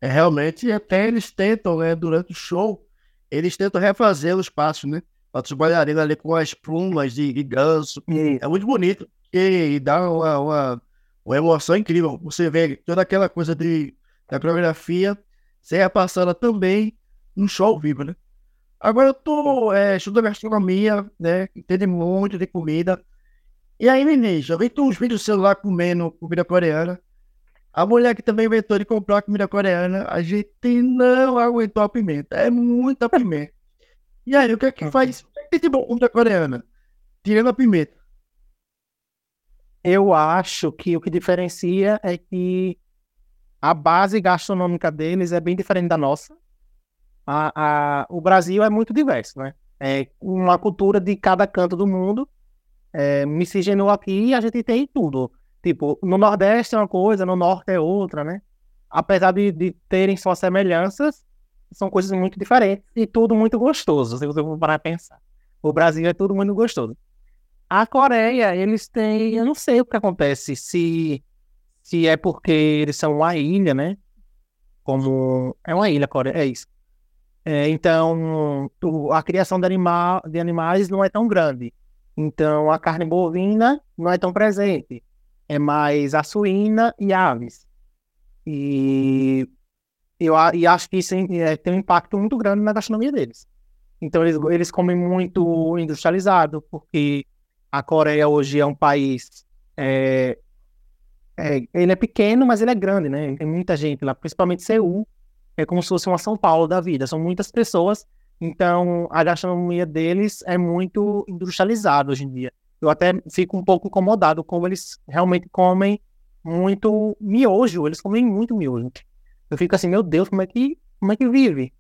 É, realmente, até eles tentam, né, durante o show, eles tentam refazer os passos, né? Os bailarinos ali com as plumas de, de ganso. É muito bonito. E, e dá uma, uma, uma, emoção incrível. Você vê toda aquela coisa de, da coreografia ser passada também no show ao vivo, né? Agora eu tô é, estudando gastronomia, né? Entendo muito de comida. E aí, Nenê, já vi uns vídeos do celular comendo comida coreana. A mulher que também inventou de comprar comida coreana, a gente não aguentou a pimenta. É muita pimenta. E aí, o que é que faz? O que é que tem bom comida coreana? Tirando a pimenta. Eu acho que o que diferencia é que a base gastronômica deles é bem diferente da nossa a, a, o Brasil é muito diverso, né? É uma cultura de cada canto do mundo. É, miscigenou aqui e a gente tem tudo. Tipo, no Nordeste é uma coisa, no Norte é outra, né? Apesar de, de terem suas semelhanças, são coisas muito diferentes e tudo muito gostoso, se você for parar a pensar. O Brasil é tudo muito gostoso. A Coreia, eles têm, eu não sei o que acontece, se, se é porque eles são uma ilha, né? Como. É uma ilha, Coreia, é isso. É, então, a criação de, anima, de animais não é tão grande. Então, a carne bovina não é tão presente. É mais a suína e aves. E eu e acho que isso é, tem um impacto muito grande na gastronomia deles. Então, eles, eles comem muito industrializado, porque a Coreia hoje é um país. É, é, ele é pequeno, mas ele é grande, né? Tem muita gente lá, principalmente Seul é como se fosse uma São Paulo da vida. São muitas pessoas, então a gastronomia deles é muito industrializada hoje em dia. Eu até fico um pouco incomodado como eles realmente comem muito miojo, eles comem muito miojo. Eu fico assim, meu Deus, como é que, como é que vive?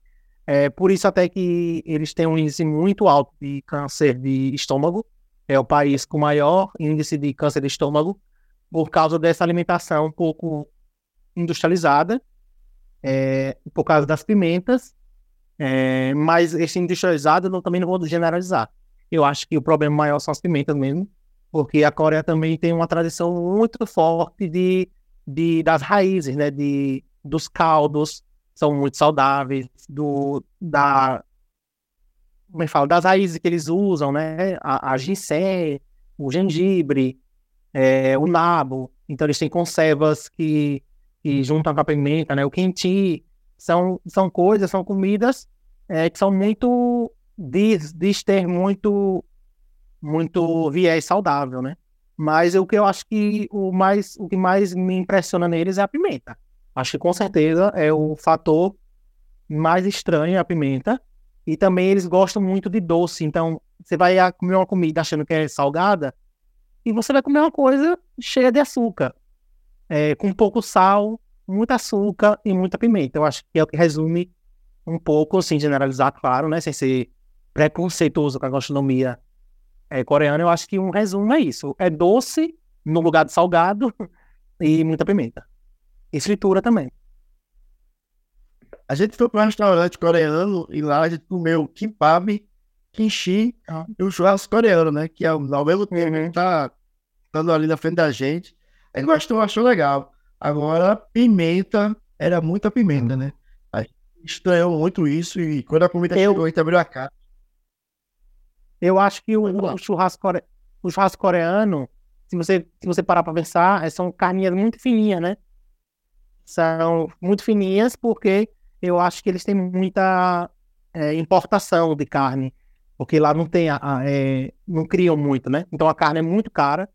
É por isso até que eles têm um índice muito alto de câncer de estômago. É o país com maior índice de câncer de estômago por causa dessa alimentação um pouco industrializada, é, por causa das pimentas. É, mas esse industrializado eu também não vou generalizar. Eu acho que o problema maior são as pimentas mesmo, porque a Coreia também tem uma tradição muito forte de, de das raízes, né, de dos caldos, são muito saudáveis, do da como é fala, das raízes que eles usam, né, a, a ginseng, o gengibre, é, o nabo, então eles têm conservas que, que juntam com a pimenta, né, o quenti, são, são coisas, são comidas é, que são muito diz, diz ter muito muito viés saudável, né? Mas o que eu acho que o mais o que mais me impressiona neles é a pimenta. Acho que com certeza é o fator mais estranho a pimenta. E também eles gostam muito de doce. Então, você vai comer uma comida achando que é salgada e você vai comer uma coisa cheia de açúcar. É, com pouco sal, muito açúcar e muita pimenta. Eu acho que é o que resume um pouco, assim, generalizar, claro, né? Sem ser preconceituoso com a gastronomia é, coreana, eu acho que um resumo é isso. É doce no lugar de salgado e muita pimenta. E fritura também. A gente foi para um restaurante coreano e lá a gente comeu kimbap, kimchi ah. e o churrasco coreano, né? Que ao, ao mesmo tempo uhum. tá estando ali na frente da gente. Gente gostou, achou legal. Agora, pimenta, era muita pimenta, né? A gente estranhou muito isso e quando a comida eu... chegou, a gente abriu a cara. Eu acho que o, o, churrasco, core... o churrasco coreano, se você, se você parar para pensar, são carninhas muito fininhas, né? São muito fininhas porque eu acho que eles têm muita é, importação de carne, porque lá não tem, a, a, é, não criam muito, né? Então a carne é muito cara,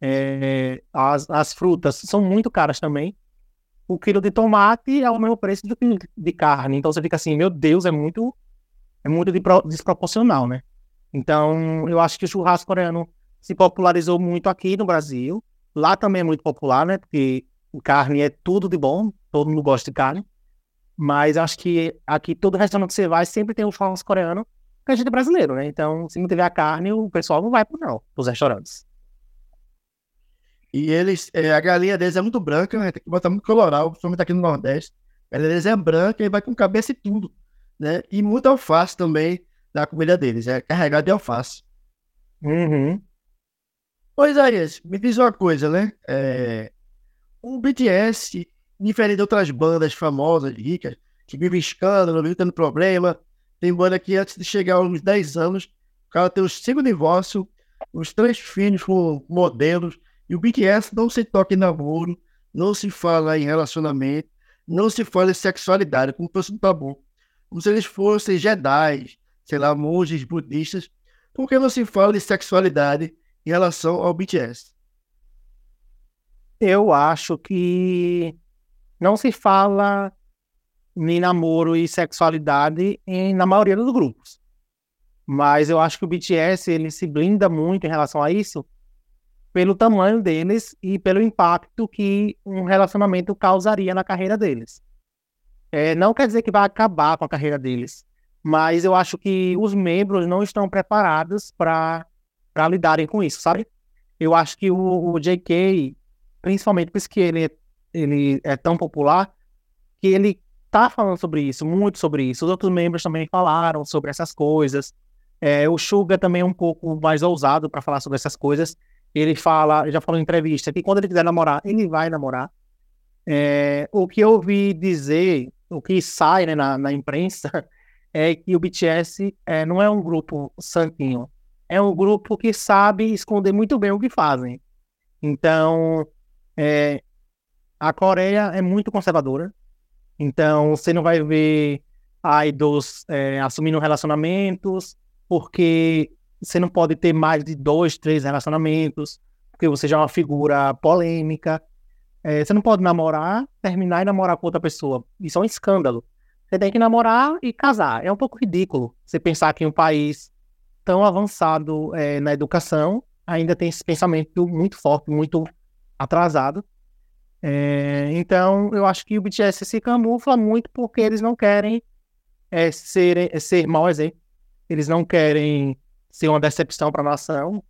é, as, as frutas são muito caras também. O quilo de tomate é o mesmo preço do quilo de carne, então você fica assim, meu Deus, é muito, é muito desproporcional, né? Então eu acho que o churrasco coreano se popularizou muito aqui no Brasil. Lá também é muito popular, né? Porque carne é tudo de bom, todo mundo gosta de carne. Mas acho que aqui todo restaurante que você vai sempre tem um churrasco coreano, porque a gente é brasileiro, né? Então, se não tiver a carne, o pessoal não vai para não, os restaurantes. E eles, é, a galinha deles é muito branca, né? Tem que botar muito coloral, principalmente aqui no Nordeste. A galinha deles é branca e vai com cabeça e tudo, né? E muita alface também da comida deles, é carregado de alface. Uhum. Pois aí, me diz uma coisa, né? É, o BTS diferente de outras bandas famosas, ricas, que vivem escândalo, vivem tendo problema. Tem banda que antes de chegar aos 10 anos, o cara tem os cinco divórcios, os três filhos com modelos, e o BTS não se toca em namoro, não se fala em relacionamento, não se fala em sexualidade, como fosse um tabu. Como se eles fossem Jedi, sei lá, monges budistas. Por que não se fala de sexualidade em relação ao BTS? Eu acho que não se fala em namoro e sexualidade em, na maioria dos grupos. Mas eu acho que o BTS ele se blinda muito em relação a isso pelo tamanho deles e pelo impacto que um relacionamento causaria na carreira deles. É, não quer dizer que vai acabar com a carreira deles, mas eu acho que os membros não estão preparados para lidarem com isso, sabe? Eu acho que o, o JK, principalmente por isso que ele ele é tão popular que ele tá falando sobre isso, muito sobre isso. Os outros membros também falaram sobre essas coisas. É, o Suga também é um pouco mais ousado para falar sobre essas coisas. Ele fala, já falou em entrevista, que quando ele quiser namorar, ele vai namorar. É, o que eu ouvi dizer, o que sai né, na, na, imprensa, é que o BTS é, não é um grupo santinho. É um grupo que sabe esconder muito bem o que fazem. Então, é, a Coreia é muito conservadora, então você não vai ver idols é, assumindo relacionamentos, porque você não pode ter mais de dois, três relacionamentos, porque você já é uma figura polêmica. É, você não pode namorar, terminar e namorar com outra pessoa. Isso é um escândalo. Você tem que namorar e casar. É um pouco ridículo você pensar que um país tão avançado é, na educação ainda tem esse pensamento muito forte, muito atrasado. É, então, eu acho que o BTS se camufla muito porque eles não querem é ser, é ser mau exemplo. Eles não querem ser uma decepção para a nação.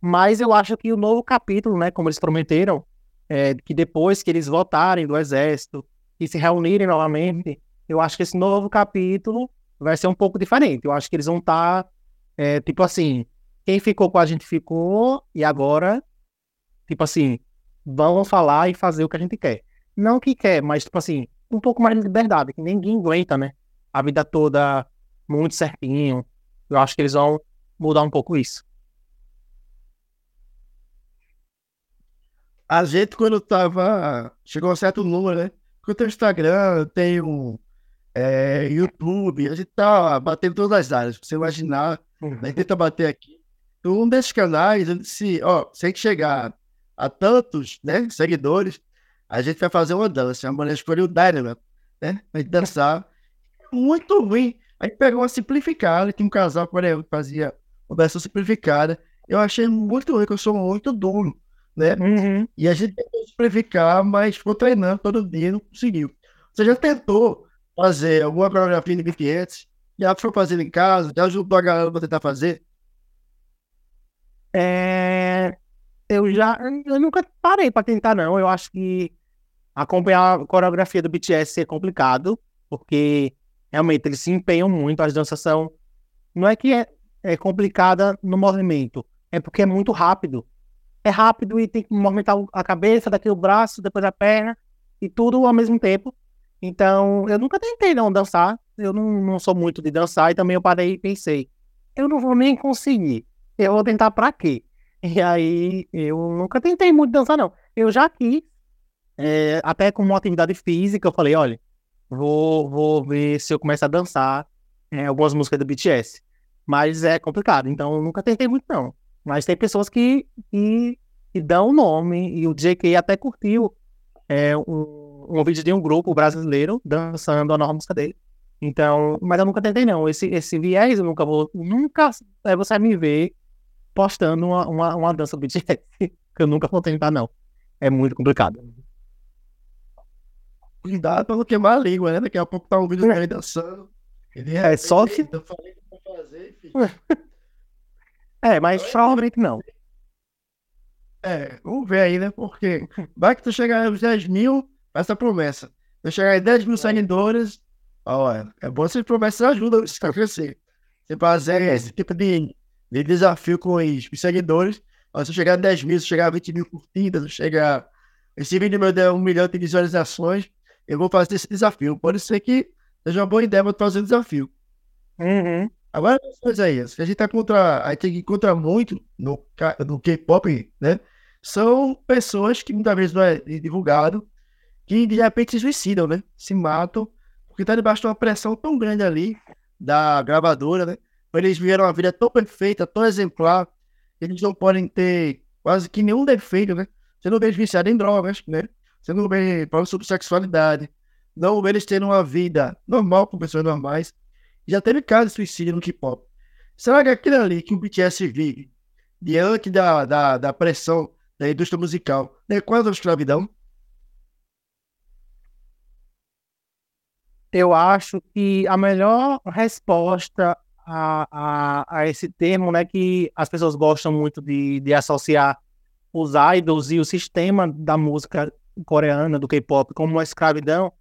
Mas eu acho que o novo capítulo, né, como eles prometeram, é, que depois que eles votarem do exército e se reunirem novamente, eu acho que esse novo capítulo vai ser um pouco diferente. Eu acho que eles vão estar, tá, é, tipo assim, quem ficou com a gente ficou, e agora, tipo assim, vamos falar e fazer o que a gente quer. Não que quer, mas, tipo assim, um pouco mais de liberdade, que ninguém aguenta, né? A vida toda muito certinho. Eu acho que eles vão mudar um pouco isso. A gente, quando tava. Chegou a um certo número, né? Quando tem o Instagram, um é, YouTube, a gente tá batendo todas as áreas. Se você imaginar, uhum. a gente tenta bater aqui. Então, um desses canais, ele disse, ó, se a gente chegar a tantos né, seguidores, a gente vai fazer uma dança. A mulher escolheu o Dynamo, né? Pra gente dançar. Muito ruim. Aí pegou uma simplificada, tinha um casal coreano que fazia uma versão simplificada. Eu achei muito ruim, que eu sou muito duro, né? Uhum. E a gente tentou simplificar, mas ficou treinando todo dia não conseguiu. Você já tentou fazer alguma coreografia de BTS? Já foi fazendo em casa? Já ajudou a galera pra tentar fazer? É... Eu já. Eu nunca parei pra tentar, não. Eu acho que acompanhar a coreografia do BTS é complicado, porque realmente eles se empenham muito, as danças são. Não é que é, é complicada no movimento, é porque é muito rápido. É rápido e tem que movimentar a cabeça, daqui o braço, depois a perna, e tudo ao mesmo tempo. Então, eu nunca tentei não dançar. Eu não, não sou muito de dançar e também eu parei e pensei, eu não vou nem conseguir. Eu vou tentar pra quê? E aí, eu nunca tentei muito dançar, não. Eu já quis, é, até com uma atividade física, eu falei, olha, vou, vou ver se eu começo a dançar é, algumas músicas do BTS. Mas é complicado, então eu nunca tentei muito, não. Mas tem pessoas que, que, que dão o nome, e o JK até curtiu é, um, um vídeo de um grupo brasileiro dançando a nova música dele. Então, mas eu nunca tentei, não. Esse, esse viés eu nunca vou. Nunca é, você me ver postando uma, uma, uma dança do BTS. que eu nunca vou tentar, não. É muito complicado. Cuidado pra não queimar a língua, né? Daqui a pouco tá um vídeo dele dançando. Ele é, é só que. Eu falei fazer, filho. É, mas provavelmente não. É, vamos ver aí, né? Porque vai que tu chegar aos 10 mil, essa promessa. Tu chegar em 10 mil seguidores, ó, é bom se promessa ajuda você a crescer. Você fazer esse tipo de, de desafio com os, seguidores. Ó, se eu chegar a 10 mil, se chegar a 20 mil curtidas, se chegar. Esse vídeo meu der um milhão de visualizações, eu vou fazer esse desafio. Pode ser que seja uma boa ideia para fazer o desafio. Uhum. Agora, Isaías, que a gente tá contra. A gente encontra muito no, no K-pop, né? São pessoas que muitas vezes não é divulgado, que de repente se suicidam, né? Se matam, porque tá debaixo de uma pressão tão grande ali da gravadora, né? Eles viveram uma vida tão perfeita, tão exemplar, que eles não podem ter quase que nenhum defeito, né? Você não vê eles viciados em drogas, né? Você não vê problemas sobre sexualidade, não vê eles tendo uma vida normal com pessoas normais. Já teve caso de suicídio no K-pop. Será que aquilo ali que o BTS vive, diante da, da, da pressão da indústria musical, é quase a escravidão? Eu acho que a melhor resposta a, a, a esse termo, né, que as pessoas gostam muito de, de associar os idols e o sistema da música coreana, do K-pop, como uma escravidão,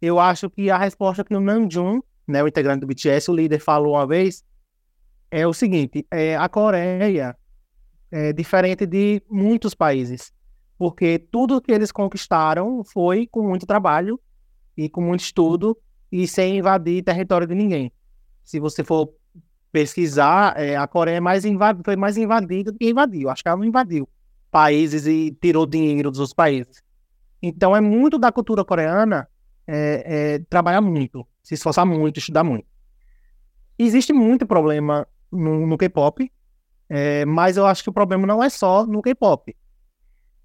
eu acho que a resposta que o Namjoon né, o integrante do BTS, o líder falou uma vez, é o seguinte, é, a Coreia é diferente de muitos países, porque tudo que eles conquistaram foi com muito trabalho e com muito estudo e sem invadir território de ninguém. Se você for pesquisar, é, a Coreia é mais foi mais invadida do que invadiu. Acho que ela não invadiu países e tirou dinheiro dos outros países. Então é muito da cultura coreana é, é, trabalhar muito se esforçar muito, estudar muito. Existe muito problema no, no K-pop, é, mas eu acho que o problema não é só no K-pop.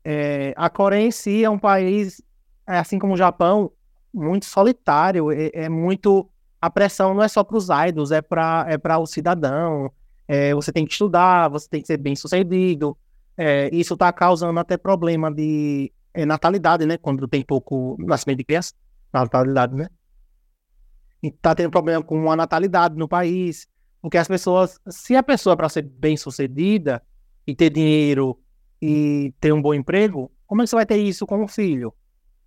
É, a Coreia em si é um país, é, assim como o Japão, muito solitário, é, é muito. A pressão não é só para os idols, é para é o cidadão. É, você tem que estudar, você tem que ser bem sucedido. É, isso está causando até problema de natalidade, né? Quando tem pouco nascimento de criança, natalidade, né? Está tendo problema com a natalidade no país, porque as pessoas, se a pessoa para ser bem sucedida e ter dinheiro e ter um bom emprego, como é que você vai ter isso com um filho?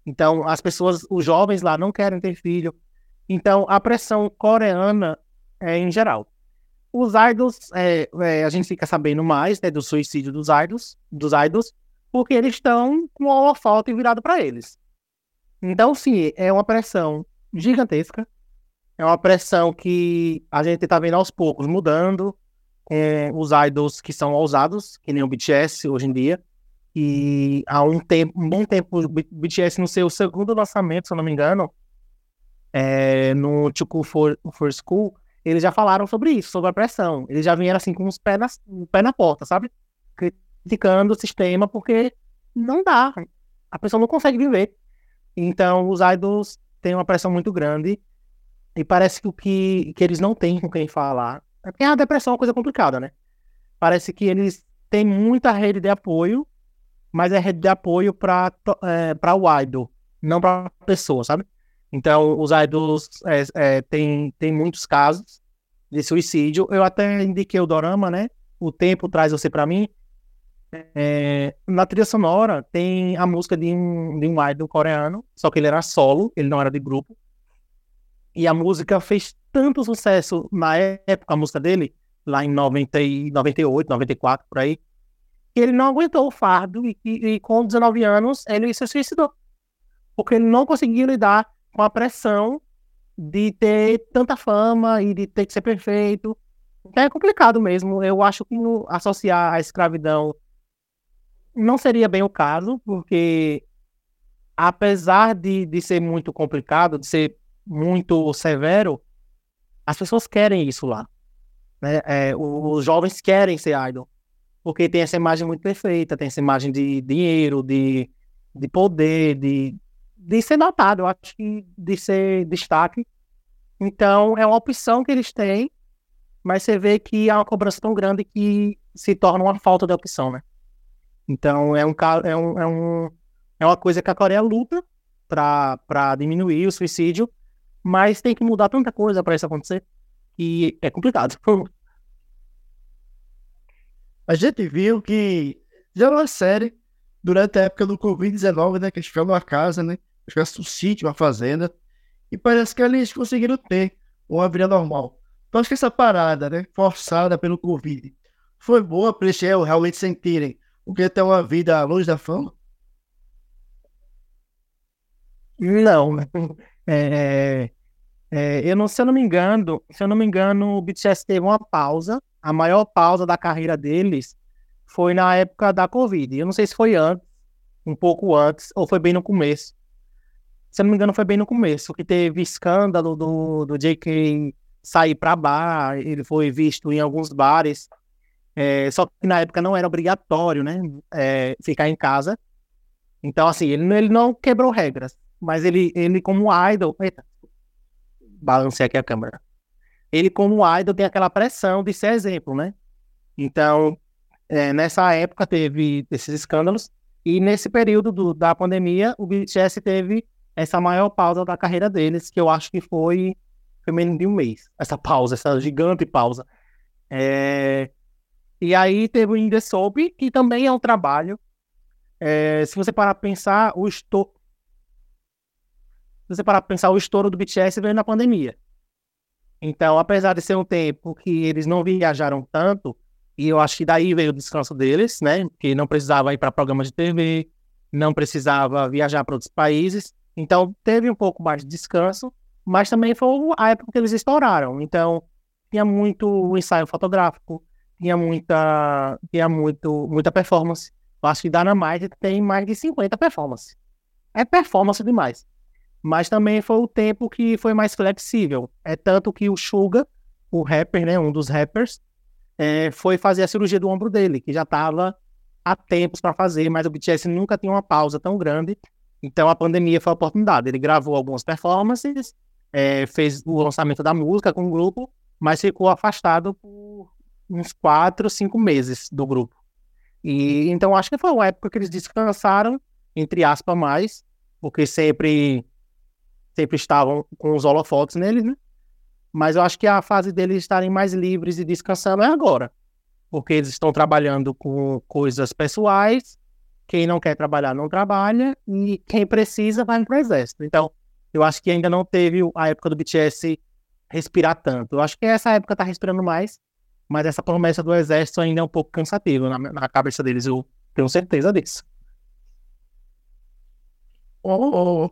Então, as pessoas, os jovens lá não querem ter filho. Então, a pressão coreana é em geral. Os idols, é, é, a gente fica sabendo mais né, do suicídio dos idols, dos idols, porque eles estão com o holofote virado para eles. Então, sim, é uma pressão gigantesca. É uma pressão que a gente está vendo aos poucos mudando. É, os idols que são ousados, que nem o BTS hoje em dia. E há um tempo, um bom tempo, o BTS no seu segundo lançamento, se eu não me engano, é, no Chuku for, for School, eles já falaram sobre isso, sobre a pressão. Eles já vieram assim com os pés na, pé na porta, sabe? Criticando o sistema porque não dá. A pessoa não consegue viver. Então, os idols têm uma pressão muito grande e parece que o que, que eles não têm com quem falar. É porque a depressão é uma coisa complicada, né? Parece que eles têm muita rede de apoio, mas é rede de apoio para é, o idol, não para a pessoa, sabe? Então, os idols é, é, tem, tem muitos casos de suicídio. Eu até indiquei o Dorama, né? O Tempo Traz Você para Mim. É, na trilha sonora tem a música de um, de um idol coreano, só que ele era solo, ele não era de grupo. E a música fez tanto sucesso na época, a música dele, lá em 90 e 98, 94, por aí, que ele não aguentou o fardo e, e, e com 19 anos ele se suicidou. Porque ele não conseguia lidar com a pressão de ter tanta fama e de ter que ser perfeito. Então é complicado mesmo. Eu acho que associar a escravidão não seria bem o caso, porque apesar de, de ser muito complicado, de ser muito severo, as pessoas querem isso lá. Né? É, os jovens querem ser idol, porque tem essa imagem muito perfeita, tem essa imagem de dinheiro, de, de poder, de, de ser notado, eu acho que de ser destaque. Então, é uma opção que eles têm, mas você vê que há uma cobrança tão grande que se torna uma falta de opção, né? Então é um, é um, é é uma coisa que a Coreia luta para diminuir o suicídio, mas tem que mudar tanta coisa para isso acontecer e é complicado. A gente viu que já uma série durante a época do Covid-19, né? Que eles ficaram numa casa, né? Eles um sítio, uma fazenda. E parece que eles conseguiram ter uma vida normal. Então acho que essa parada, né? Forçada pelo Covid, foi boa para eles realmente sentirem porque ter uma vida longe da fama? Não, é, é, eu não, se eu não me engano, se eu não me engano, o BTS teve uma pausa. A maior pausa da carreira deles foi na época da Covid. Eu não sei se foi antes, um pouco antes, ou foi bem no começo. Se eu não me engano, foi bem no começo, que teve escândalo do, do JK sair para bar, ele foi visto em alguns bares é, só que na época não era obrigatório, né? É, ficar em casa. Então, assim, ele, ele não quebrou regras. Mas ele, ele como idol. Eita, balancei aqui a câmera. Ele, como idol, tem aquela pressão de ser exemplo, né? Então, é, nessa época teve esses escândalos. E nesse período do, da pandemia, o BTS teve essa maior pausa da carreira deles, que eu acho que foi, foi menos de um mês. Essa pausa, essa gigante pausa. É, e aí teve o In Soap, que também é um trabalho. É, se você parar para pensar, o estouro. Se você parar para pensar, o estouro do BTS veio na pandemia. Então, apesar de ser um tempo que eles não viajaram tanto, e eu acho que daí veio o descanso deles, né? Que não precisava ir para programas de TV, não precisava viajar para outros países. Então, teve um pouco mais de descanso, mas também foi a época que eles estouraram. Então, tinha muito ensaio fotográfico, tinha muita, tinha muito, muita performance. Eu acho que Dynamite tem mais de 50 performances. É performance demais. Mas também foi o tempo que foi mais flexível. É tanto que o Suga, o rapper, né, um dos rappers, é, foi fazer a cirurgia do ombro dele, que já estava há tempos para fazer, mas o BTS nunca tinha uma pausa tão grande. Então a pandemia foi a oportunidade. Ele gravou algumas performances, é, fez o lançamento da música com o grupo, mas ficou afastado por uns quatro, cinco meses do grupo. E então acho que foi uma época que eles descansaram, entre aspas, mais, porque sempre sempre estavam com os holofotes neles, né? Mas eu acho que a fase deles estarem mais livres e descansando é agora. Porque eles estão trabalhando com coisas pessoais. Quem não quer trabalhar, não trabalha. E quem precisa, vai para o exército. Então, eu acho que ainda não teve a época do BTS respirar tanto. Eu acho que essa época tá respirando mais. Mas essa promessa do exército ainda é um pouco cansativa na, na cabeça deles. Eu tenho certeza disso. Ô, ô,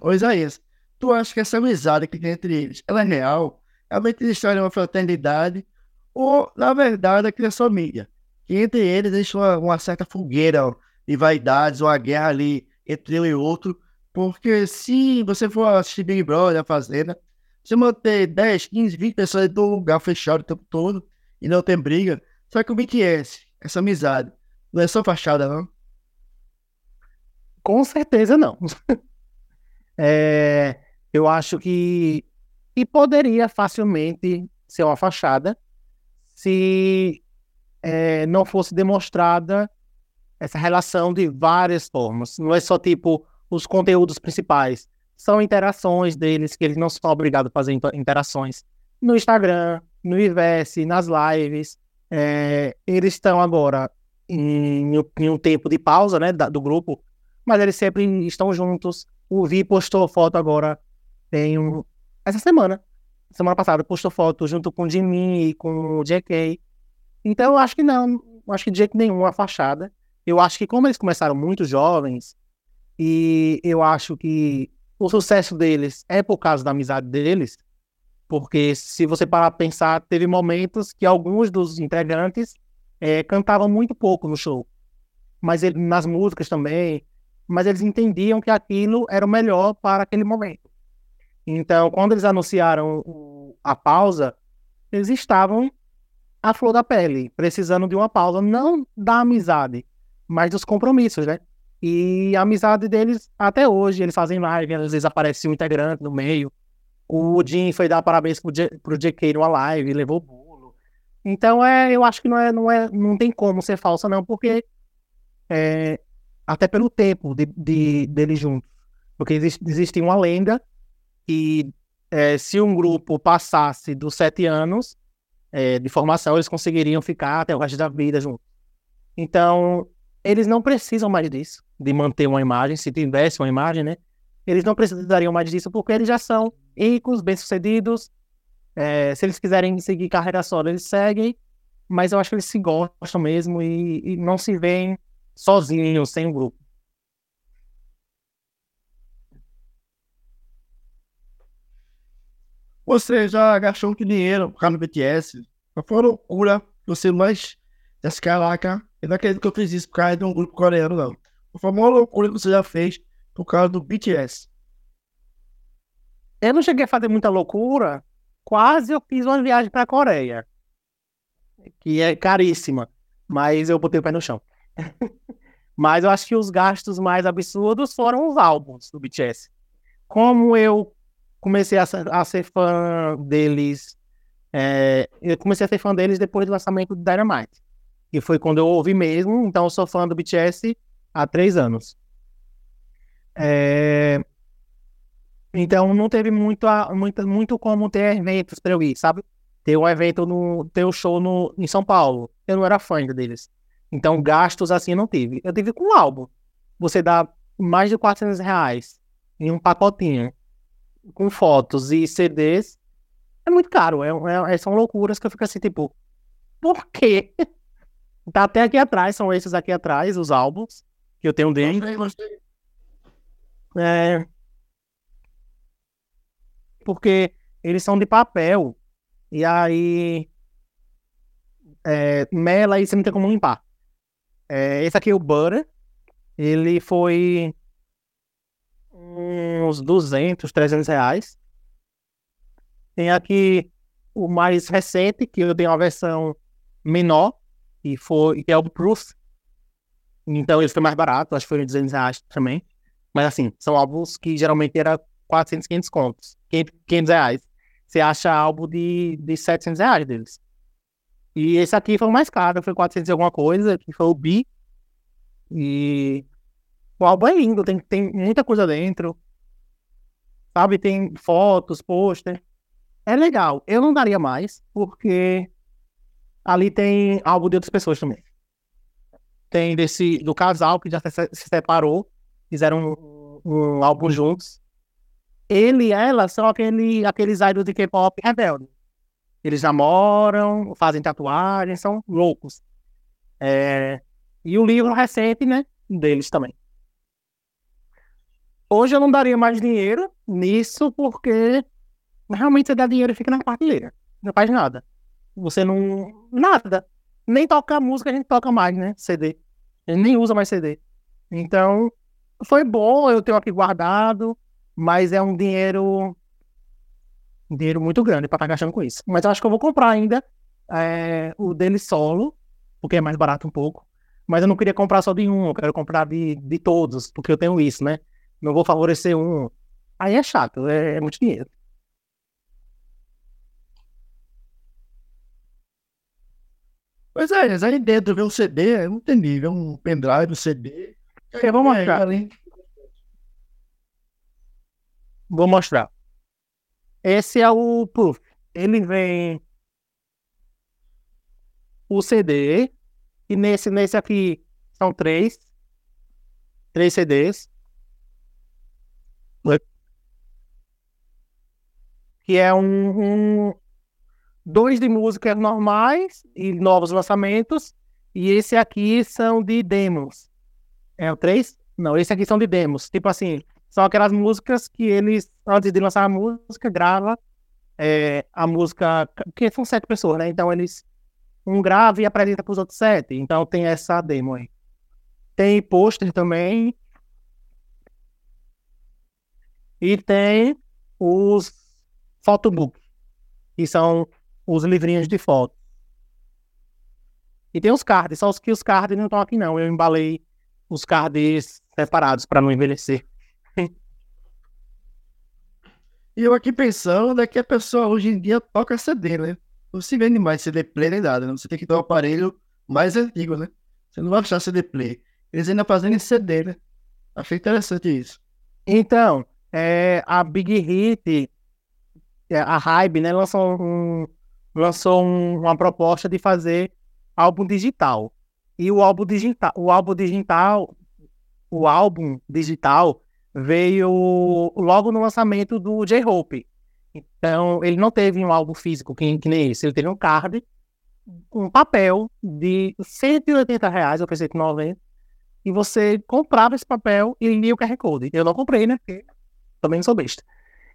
ô, Isaías, tu acha que essa amizade que tem entre eles, ela é real? Realmente eles têm uma fraternidade? Ou, na verdade, é criação mídia? Que entre eles existe uma, uma certa fogueira de vaidades, uma guerra ali entre um e outro. Porque se você for assistir Big Brother, a Fazenda, você manter 10, 15, 20 pessoas do lugar fechado o tempo todo e não tem briga, só que o BTS, essa amizade, não é só fachada, não? Com certeza não. é, eu acho que, que poderia facilmente ser uma fachada se é, não fosse demonstrada essa relação de várias formas. Não é só tipo os conteúdos principais, são interações deles, que eles não são obrigados a fazer interações no Instagram, no Iverse, nas lives. É, eles estão agora em, em, um tempo de pausa né, da, do grupo, mas eles sempre estão juntos. O Vi postou foto agora, um, essa semana, semana passada, postou foto junto com o Jimmy e com o JK. Então eu acho que não, acho que de jeito nenhum a fachada. Eu acho que como eles começaram muito jovens, e eu acho que o sucesso deles é por causa da amizade deles, porque se você parar para pensar, teve momentos que alguns dos integrantes é, cantavam muito pouco no show, mas ele, nas músicas também, mas eles entendiam que aquilo era o melhor para aquele momento. Então, quando eles anunciaram a pausa, eles estavam à flor da pele, precisando de uma pausa, não da amizade, mas dos compromissos, né? E a amizade deles, até hoje, eles fazem live, às vezes aparece um integrante no meio, o Jim foi dar parabéns pro, J, pro JK numa live, levou bolo. Então, é, eu acho que não, é, não, é, não tem como ser falsa, não, porque é, até pelo tempo de, de, deles juntos. Porque existe, existe uma lenda que é, se um grupo passasse dos sete anos é, de formação, eles conseguiriam ficar até o resto da vida juntos. Então, eles não precisam mais disso, de manter uma imagem, se tivesse uma imagem, né? Eles não precisariam mais disso porque eles já são ricos, bem-sucedidos. É, se eles quiserem seguir carreira solo, eles seguem. Mas eu acho que eles se gostam mesmo e, e não se veem sozinhos, sem um grupo. Você já gastou muito dinheiro por causa do BTS? Qual foi a loucura que você mais disse, caraca, eu não acredito que eu fiz isso por causa de um grupo coreano, não. Qual foi a maior loucura que você já fez por causa do BTS? Eu não cheguei a fazer muita loucura. Quase eu fiz uma viagem para a Coreia, que é caríssima, mas eu botei o pé no chão. mas eu acho que os gastos mais absurdos foram os álbuns do BTS. Como eu comecei a ser, a ser fã deles, é, eu comecei a ser fã deles depois do lançamento do Dynamite, que foi quando eu ouvi mesmo. Então eu sou fã do BTS há três anos. É... Então não teve muito, muito, muito como ter eventos para eu ir, sabe? Ter um evento no. ter um show no, em São Paulo. Eu não era fã deles. Então, gastos assim não tive. Eu tive com um álbum. Você dá mais de 400 reais em um pacotinho com fotos e CDs. É muito caro. É, é, são loucuras que eu fico assim, tipo, por quê? Tá até aqui atrás, são esses aqui atrás, os álbuns que eu tenho dentro. É... Porque eles são de papel. E aí. É, mela e você não tem como limpar. É, esse aqui é o Butter. Ele foi uns 200, 300 reais. Tem aqui o mais recente, que eu tenho uma versão menor, e foi, que é o Proof. Então ele foi mais barato, acho que foi 200 reais também. Mas assim, são álbuns que geralmente era 400, 500 contos, 500 reais. Você acha álbum de, de 700 reais deles. E esse aqui foi o mais caro, foi 400 e alguma coisa, que foi o B. E o álbum é lindo, tem, tem muita coisa dentro. Sabe, tem fotos, pôster. é legal. Eu não daria mais, porque ali tem álbum de outras pessoas também. Tem desse do casal que já se, se separou, fizeram um, um, álbum juntos. Ele e ela são aquele, aqueles idols de K-pop rebelde. Eles namoram, fazem tatuagem, são loucos. É... E o livro recente, né, deles também. Hoje eu não daria mais dinheiro nisso, porque realmente você dá dinheiro e fica na prateleira. Não faz nada. Você não. Nada. Nem tocar música a gente toca mais, né? CD. A gente nem usa mais CD. Então, foi bom, eu tenho aqui guardado, mas é um dinheiro. Um dinheiro muito grande para estar tá gastando com isso. Mas eu acho que eu vou comprar ainda é, o dele solo, porque é mais barato um pouco. Mas eu não queria comprar só de um, eu quero comprar de, de todos, porque eu tenho isso, né? Não vou favorecer um. Aí é chato, é, é muito dinheiro. Pois é, mas aí dentro vê um CD, eu não entendi, vê um pendrive, um CD. Eu vou mostrar. Vou mostrar. Esse é o Proof. Ele vem o CD e nesse, nesse aqui são três. Três CDs. Que é um, um dois de músicas normais e novos lançamentos, e esse aqui são de demos. É o três? Não, esse aqui são de demos. Tipo assim, são aquelas músicas que eles, antes de lançar a música, grava é, a música, porque são sete pessoas, né? Então eles um grava e apresenta para os outros sete. Então tem essa demo aí. Tem pôster também. E tem os photobooks, que são os livrinhos de foto. E tem os cards, só os que os cards não estão aqui não. Eu embalei os cards separados para não envelhecer. E eu aqui pensando é que a pessoa hoje em dia toca CD, né? Não se vende mais CD player nem nada, né? Você tem que ter um aparelho mais antigo, né? Você não vai achar CD player. Eles ainda fazem CD, né? Achei interessante isso. Então, é, a Big Hit, a Hybe, né, lançou um, lançou um, uma proposta de fazer álbum digital. E o álbum digital, o álbum digital, o álbum digital veio logo no lançamento do J-Hope. Então, ele não teve um álbum físico que, que, nem esse, ele teve um card, um papel de 180 reais, eu pensei que 90, e você comprava esse papel e lia o QR Code. Eu não comprei, né? Porque também não sou besta.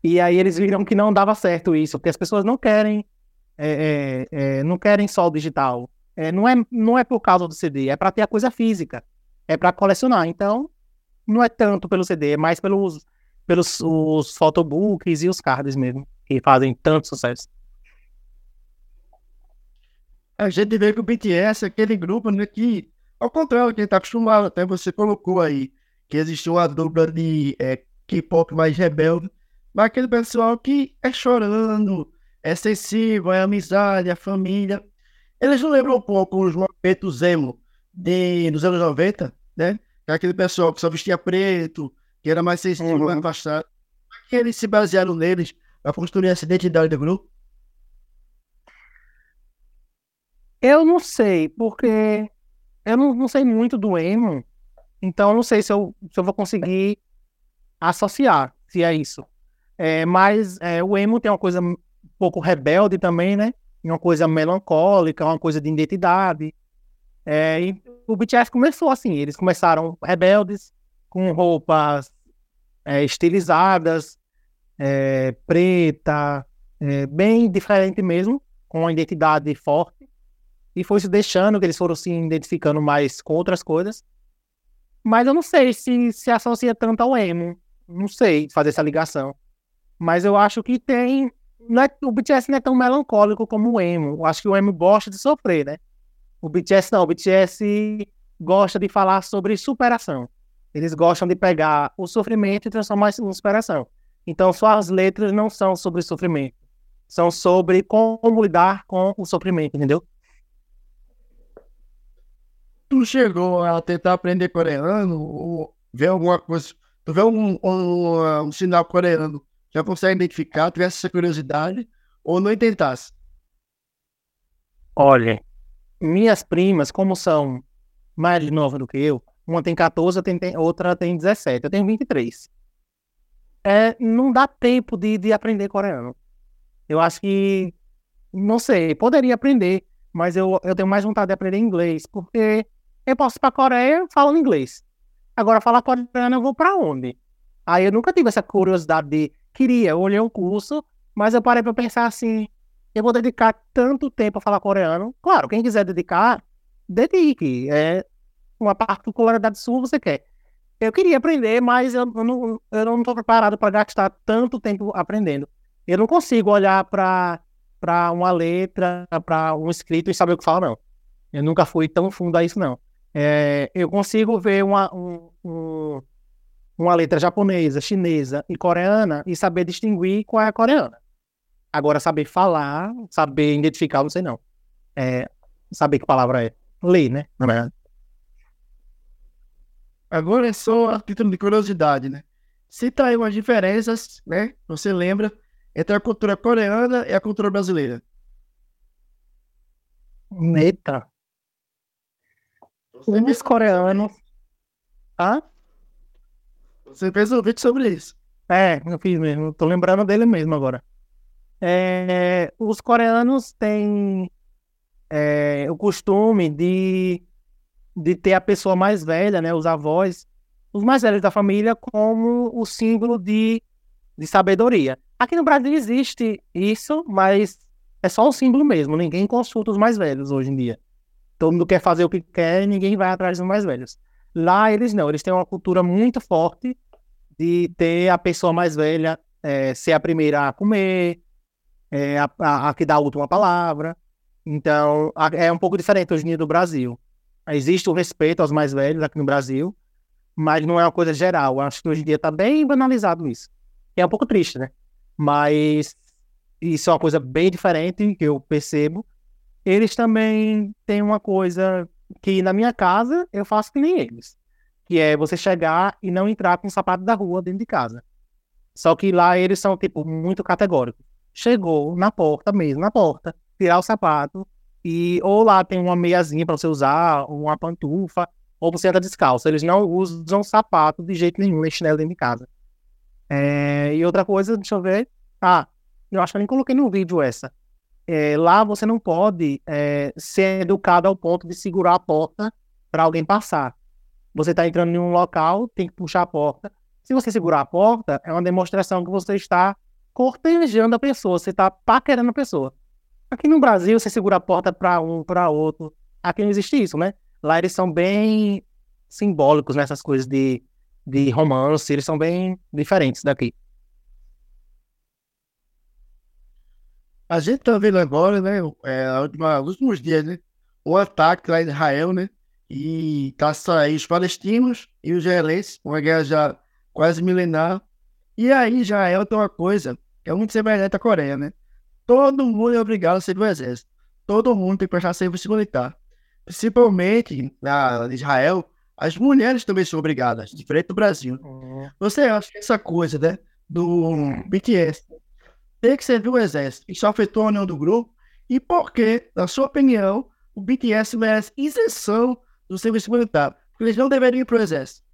E aí eles viram que não dava certo isso, porque as pessoas não querem é, é, é, não querem só o digital. É, não, é, não é por causa do CD, é para ter a coisa física, é para colecionar. Então, não é tanto pelo CD, é mais pelos, pelos os photobooks e os cards mesmo, que fazem tanto sucesso. A gente vê que o BTS é aquele grupo né, que, ao contrário do que está acostumado, até você colocou aí, que existe uma dupla de é, K-pop mais rebelde, mas aquele pessoal que é chorando, é sensível, é amizade, a família. Eles não lembram um pouco os momentos emo de, dos anos 90, né? É aquele pessoal que só vestia preto, que era mais sensível, uhum. mais afastado. que eles se basearam neles para construir essa identidade do grupo? Eu não sei, porque eu não, não sei muito do emo, então eu não sei se eu, se eu vou conseguir associar se é isso. É, mas é, o emo tem uma coisa pouco rebelde também, né? Uma coisa melancólica, uma coisa de identidade. É, e o BTS começou assim, eles começaram rebeldes, com roupas é, estilizadas, é, preta, é, bem diferente mesmo, com uma identidade forte. E foi se deixando, que eles foram se identificando mais com outras coisas. Mas eu não sei se se associa tanto ao emo. Não sei fazer essa ligação. Mas eu acho que tem não é, o BTS não é tão melancólico como o emo. Eu acho que o emo gosta de sofrer, né? O BTS não, o BTS gosta de falar sobre superação. Eles gostam de pegar o sofrimento e transformar isso em superação. Então, suas letras não são sobre sofrimento. São sobre como lidar com o sofrimento, entendeu? Tu chegou a tentar aprender coreano ou ver alguma coisa? Tu vê um, um, um sinal coreano já consegue identificar, tivesse essa curiosidade, ou não tentasse? Olha, minhas primas, como são mais novas do que eu, uma tem 14, outra tem 17, eu tenho 23. É, não dá tempo de, de aprender coreano. Eu acho que, não sei, poderia aprender, mas eu, eu tenho mais vontade de aprender inglês, porque eu posso ir para a Coreia falando inglês. Agora, falar coreano, eu vou para onde? Aí eu nunca tive essa curiosidade de, queria, olhei um curso, mas eu parei para pensar assim, eu vou dedicar tanto tempo a falar coreano. Claro, quem quiser dedicar, dedique. É uma particularidade sua você quer. Eu queria aprender, mas eu, eu não eu não estou preparado para gastar tanto tempo aprendendo. Eu não consigo olhar para para uma letra, para um escrito e saber o que fala, não. Eu nunca fui tão fundo a isso, não. É, eu consigo ver uma, um, um, uma letra japonesa, chinesa e coreana e saber distinguir qual é a coreana. Agora, saber falar, saber identificar, não sei não. É, saber que palavra é. Ler, né? Na verdade. Agora é só a título de curiosidade, né? Cita aí umas diferenças, né? Você lembra entre a cultura coreana e a cultura brasileira? Eita. Os coreanos. Hã? Você fez um vídeo sobre isso. É, eu fiz mesmo. Tô lembrando dele mesmo agora. É, os coreanos têm é, o costume de, de ter a pessoa mais velha, né, os avós, os mais velhos da família, como o símbolo de, de sabedoria. Aqui no Brasil existe isso, mas é só um símbolo mesmo. Ninguém consulta os mais velhos hoje em dia. Todo mundo quer fazer o que quer e ninguém vai atrás dos mais velhos. Lá eles não, eles têm uma cultura muito forte de ter a pessoa mais velha é, ser a primeira a comer, é a, a, a, que dá a última palavra. Então, a, é um pouco diferente hoje em dia do Brasil. Existe o respeito aos mais velhos aqui no Brasil, mas não é uma coisa geral. Acho que hoje em dia está bem banalizado isso. É um pouco triste, né? Mas isso é uma coisa bem diferente que eu percebo. Eles também têm uma coisa que na minha casa eu faço que nem eles, que é você chegar e não entrar com o sapato da rua dentro de casa. Só que lá eles são tipo muito categóricos chegou na porta mesmo, na porta, tirar o sapato e ou lá tem uma meiazinha para você usar, uma pantufa, ou você anda descalço. Eles não usam sapato de jeito nenhum, nem chinelo dentro de casa. É, e outra coisa, deixa eu ver. Ah, eu acho que eu nem coloquei no vídeo essa. É, lá você não pode é, ser educado ao ponto de segurar a porta para alguém passar. Você está entrando em um local, tem que puxar a porta. Se você segurar a porta, é uma demonstração que você está cortejando a pessoa, você tá paquerando a pessoa. Aqui no Brasil, você segura a porta para um, para outro. Aqui não existe isso, né? Lá eles são bem simbólicos nessas coisas de, de romance, eles são bem diferentes daqui. A gente tá vendo agora, né, é, última, últimos dias, né, o ataque lá em Israel, né, e tá saindo os palestinos e os israelenses, uma guerra já quase milenar. E aí Israel tem uma coisa é muito semelhante à Coreia, né? Todo mundo é obrigado a servir o exército. Todo mundo tem que prestar serviço militar. Principalmente na Israel, as mulheres também são obrigadas, diferente do Brasil. Uhum. Você acha que essa coisa, né, do BTS ter que servir o exército, isso afetou a união do grupo? E por que, na sua opinião, o BTS merece isenção do serviço militar? Eles não deveriam ir para o exército.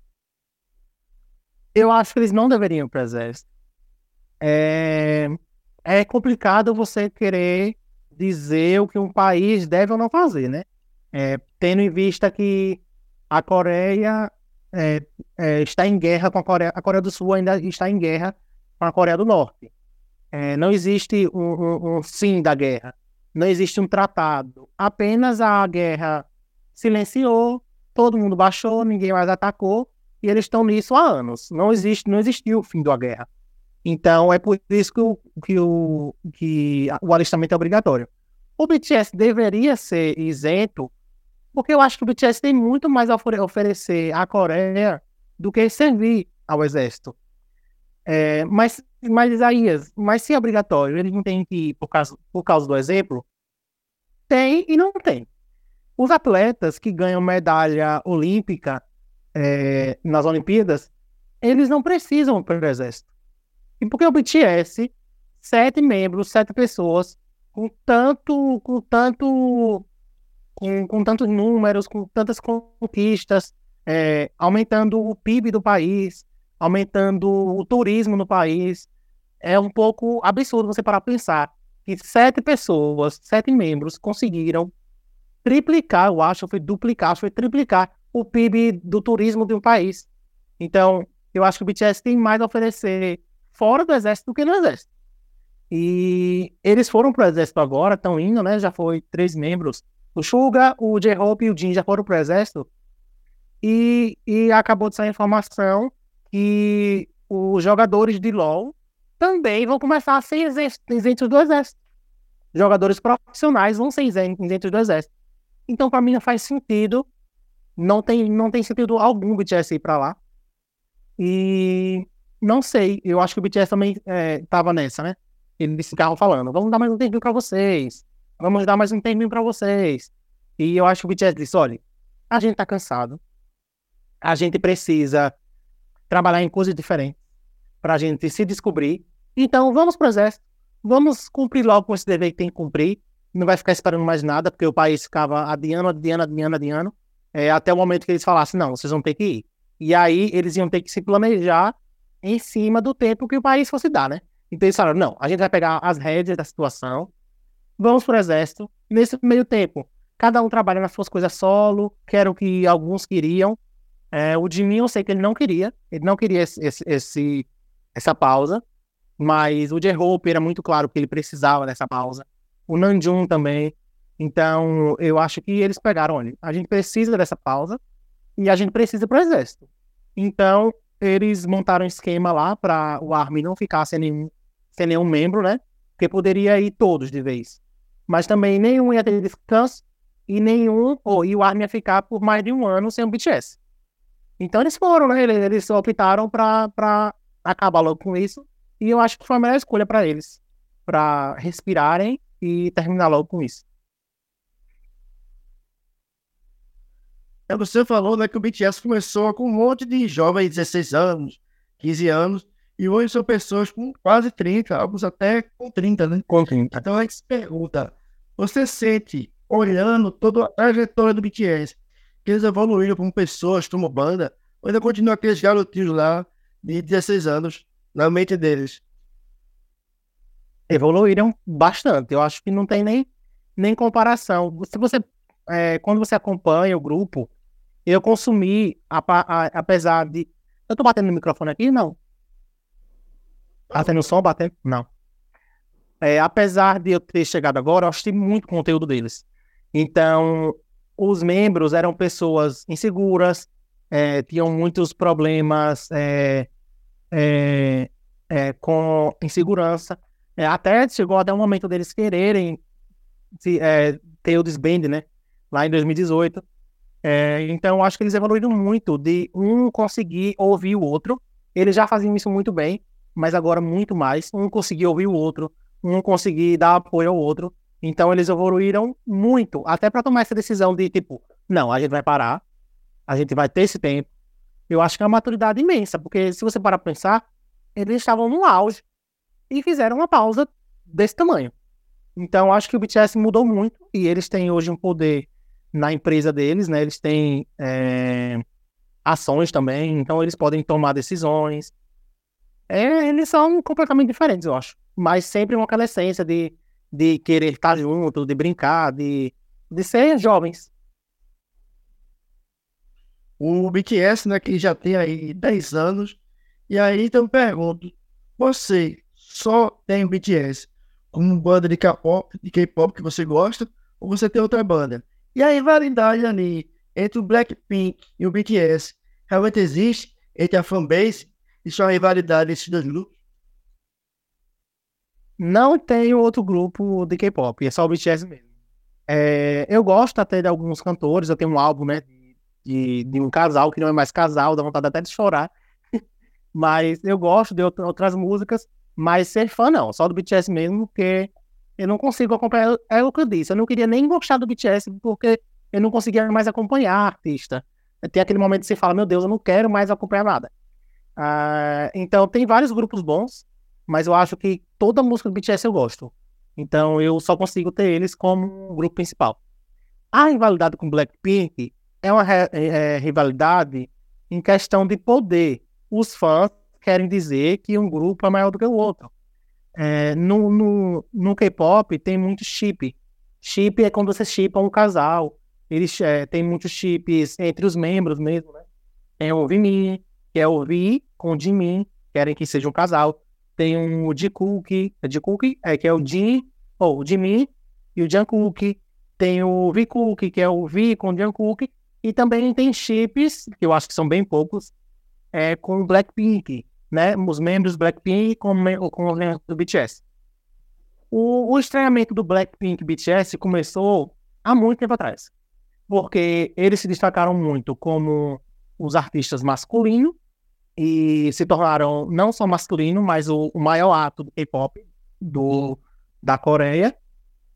Eu acho que eles não deveriam ir para o exército é, é complicado você querer dizer o que um país deve ou não fazer, né? É, tendo em vista que a Coreia é, é, está em guerra com a Coreia, a Coreia do Sul ainda está em guerra com a Coreia do Norte. É, não existe um, um, um, fim da guerra, não existe um tratado. Apenas a guerra silenciou, todo mundo baixou, ninguém mais atacou e eles estão nisso há anos. Não existe, não existiu o fim da guerra. Então, é por isso que o, que o, que o alistamento é obrigatório. O BTS deveria ser isento, porque eu acho que o BTS tem muito mais a oferecer à Coreia do que servir ao exército. É, mas, mas, Isaías, mas se é obrigatório, eles não têm que ir por causa, por causa do exemplo? Tem e não tem. Os atletas que ganham medalha olímpica é, nas Olimpíadas, eles não precisam para o exército. E porque o BTS sete membros, sete pessoas, com tanto, com tanto, com, com tantos números, com tantas conquistas, é, aumentando o PIB do país, aumentando o turismo no país. É um pouco absurdo você parar para pensar que sete pessoas, sete membros, conseguiram triplicar, eu acho, foi duplicar, foi triplicar o PIB do turismo de um país. Então, eu acho que o BTS tem mais a oferecer fora do exército do que no exército. E eles foram pro exército agora, estão indo, né? Já foi três membros. O Suga, o J-Hope e o Jin já foram pro exército. E, e acabou de sair a informação que os jogadores de LoL também vão começar a ser isentos do exército. Jogadores profissionais vão ser isentos do exército. Então, para mim, não faz sentido. Não tem, não tem sentido algum o BTS ir para lá. E não sei, eu acho que o BTS também é, tava nessa, né? Eles ficavam falando, vamos dar mais um tempinho para vocês. Vamos dar mais um tempinho para vocês. E eu acho que o BTS disse, olha, a gente tá cansado. A gente precisa trabalhar em coisas diferentes pra gente se descobrir. Então, vamos pro exército. Vamos cumprir logo com esse dever que tem que cumprir. Não vai ficar esperando mais nada, porque o país ficava adiando, adiando, adiando, adiando. É, até o momento que eles falassem, não, vocês vão ter que ir. E aí eles iam ter que se planejar em cima do tempo que o país fosse dar, né? Então eles falaram, não, a gente vai pegar as rédeas da situação, vamos pro exército, nesse meio tempo, cada um trabalha nas suas coisas solo, que era o que alguns queriam. É, o Jimmy eu sei que ele não queria, ele não queria esse, esse, esse essa pausa, mas o J-Hope era muito claro que ele precisava dessa pausa. O Nanjum também. Então, eu acho que eles pegaram, olha, a gente precisa dessa pausa, e a gente precisa para o exército. Então, eles montaram um esquema lá para o Army não ficar sem nenhum, sem nenhum membro, né? Porque poderia ir todos de vez. Mas também nenhum ia ter descanso e nenhum, ou e o Army ia ficar por mais de um ano sem o BTS. Então eles foram, né? Eles, eles optaram para acabar logo com isso. E eu acho que foi a melhor escolha para eles, para respirarem e terminar logo com isso. É, você falou né, que o BTS começou com um monte de jovens de 16 anos, 15 anos, e hoje são pessoas com quase 30, alguns até com 30, né? Com 30. Então a gente se pergunta: você sente, olhando toda a trajetória do BTS, que eles evoluíram como pessoas, como banda, ou ainda continuam aqueles garotinhos lá de 16 anos na mente deles? Evoluíram bastante. Eu acho que não tem nem, nem comparação. Se você, é, quando você acompanha o grupo, eu consumi, a, a, apesar de. Eu tô batendo no microfone aqui? Não. Tá tendo som batendo? Não. É, apesar de eu ter chegado agora, eu achei muito conteúdo deles. Então, os membros eram pessoas inseguras, é, tinham muitos problemas é, é, é com insegurança. É, até chegou até o momento deles quererem se, é, ter o desband, né? Lá em 2018. É, então, acho que eles evoluíram muito de um conseguir ouvir o outro. Eles já faziam isso muito bem, mas agora muito mais. Um conseguir ouvir o outro, um conseguir dar apoio ao outro. Então, eles evoluíram muito, até para tomar essa decisão de tipo, não, a gente vai parar, a gente vai ter esse tempo. Eu acho que é uma maturidade imensa, porque se você parar para pensar, eles estavam no auge e fizeram uma pausa desse tamanho. Então, acho que o BTS mudou muito e eles têm hoje um poder na empresa deles, né? Eles têm é, ações também, então eles podem tomar decisões. É, eles são completamente diferentes, eu acho. Mas sempre com aquela essência de, de querer estar junto, de brincar, de, de ser jovens. O BTS, né, que já tem aí 10 anos, e aí então pergunto, você só tem BTS como banda de K-pop, de K-pop que você gosta, ou você tem outra banda? E a rivalidade ali entre o Blackpink e o BTS realmente existe entre a fanbase? É uma rivalidade entre dois grupos? Não tem outro grupo de K-pop, é só o BTS mesmo. É, eu gosto até de alguns cantores, eu tenho um álbum, né, de, de um casal que não é mais casal, dá vontade até de chorar. mas eu gosto de outras músicas, mas ser fã não, só do BTS mesmo, porque eu não consigo acompanhar. É o que eu disse, eu não queria nem gostar do BTS porque eu não conseguia mais acompanhar a artista. Tem aquele momento que você fala, meu Deus, eu não quero mais acompanhar nada. Uh, então, tem vários grupos bons. mas eu acho que toda música do BTS eu gosto. Então eu só consigo ter eles como grupo principal. A rivalidade com Blackpink é uma é, é, rivalidade em questão de poder. Os fãs querem dizer que um grupo é maior do que o outro. É, no no, no K-pop tem muito chip. Chip é quando você chipa um casal. Eles é, tem muitos chips entre os membros mesmo, né? Tem o Vini, que é o Vi com o Jimin, querem que seja um casal. Tem o Jikook, é Jikook, é, que é o Jin, ou o Jimin e o Jungkook. Tem o Vikook, que é o Vi com o Jungkook. E também tem chips, que eu acho que são bem poucos, é, com o Blackpink, né? Os membros do Blackpink com, com os membros do BTS. O, o estranhamento do Blackpink BTS começou há muito tempo atrás, porque eles se destacaram muito como os artistas masculinos e se tornaram não só masculino, mas o, o maior ato do K-pop da Coreia.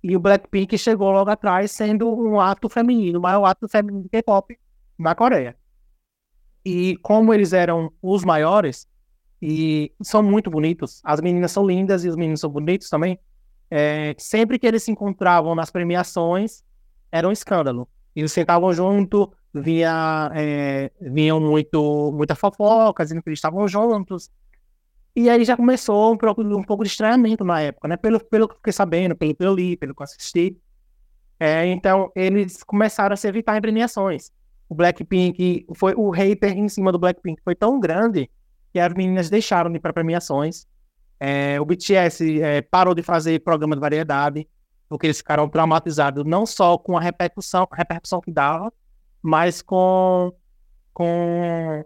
E o Blackpink chegou logo atrás sendo um ato feminino, o maior ato feminino do K-pop na Coreia. E como eles eram os maiores, e são muito bonitos, as meninas são lindas e os meninos são bonitos também, é, sempre que eles se encontravam nas premiações, era um escândalo. Eles sentavam junto, via, é, vinham muito, muita fofoca, dizendo que eles estavam juntos. E aí já começou um pouco, um pouco de estranhamento na época, né? Pelo, pelo que fiquei sabendo, pelo que eu li, pelo que eu assisti. É, então, eles começaram a se evitar em premiações. O Blackpink, foi o hater em cima do Blackpink foi tão grande que as meninas deixaram de ir para premiações. É, o BTS é, parou de fazer programa de variedade, porque eles ficaram traumatizados não só com a repercussão, a repercussão que dava, mas com, com,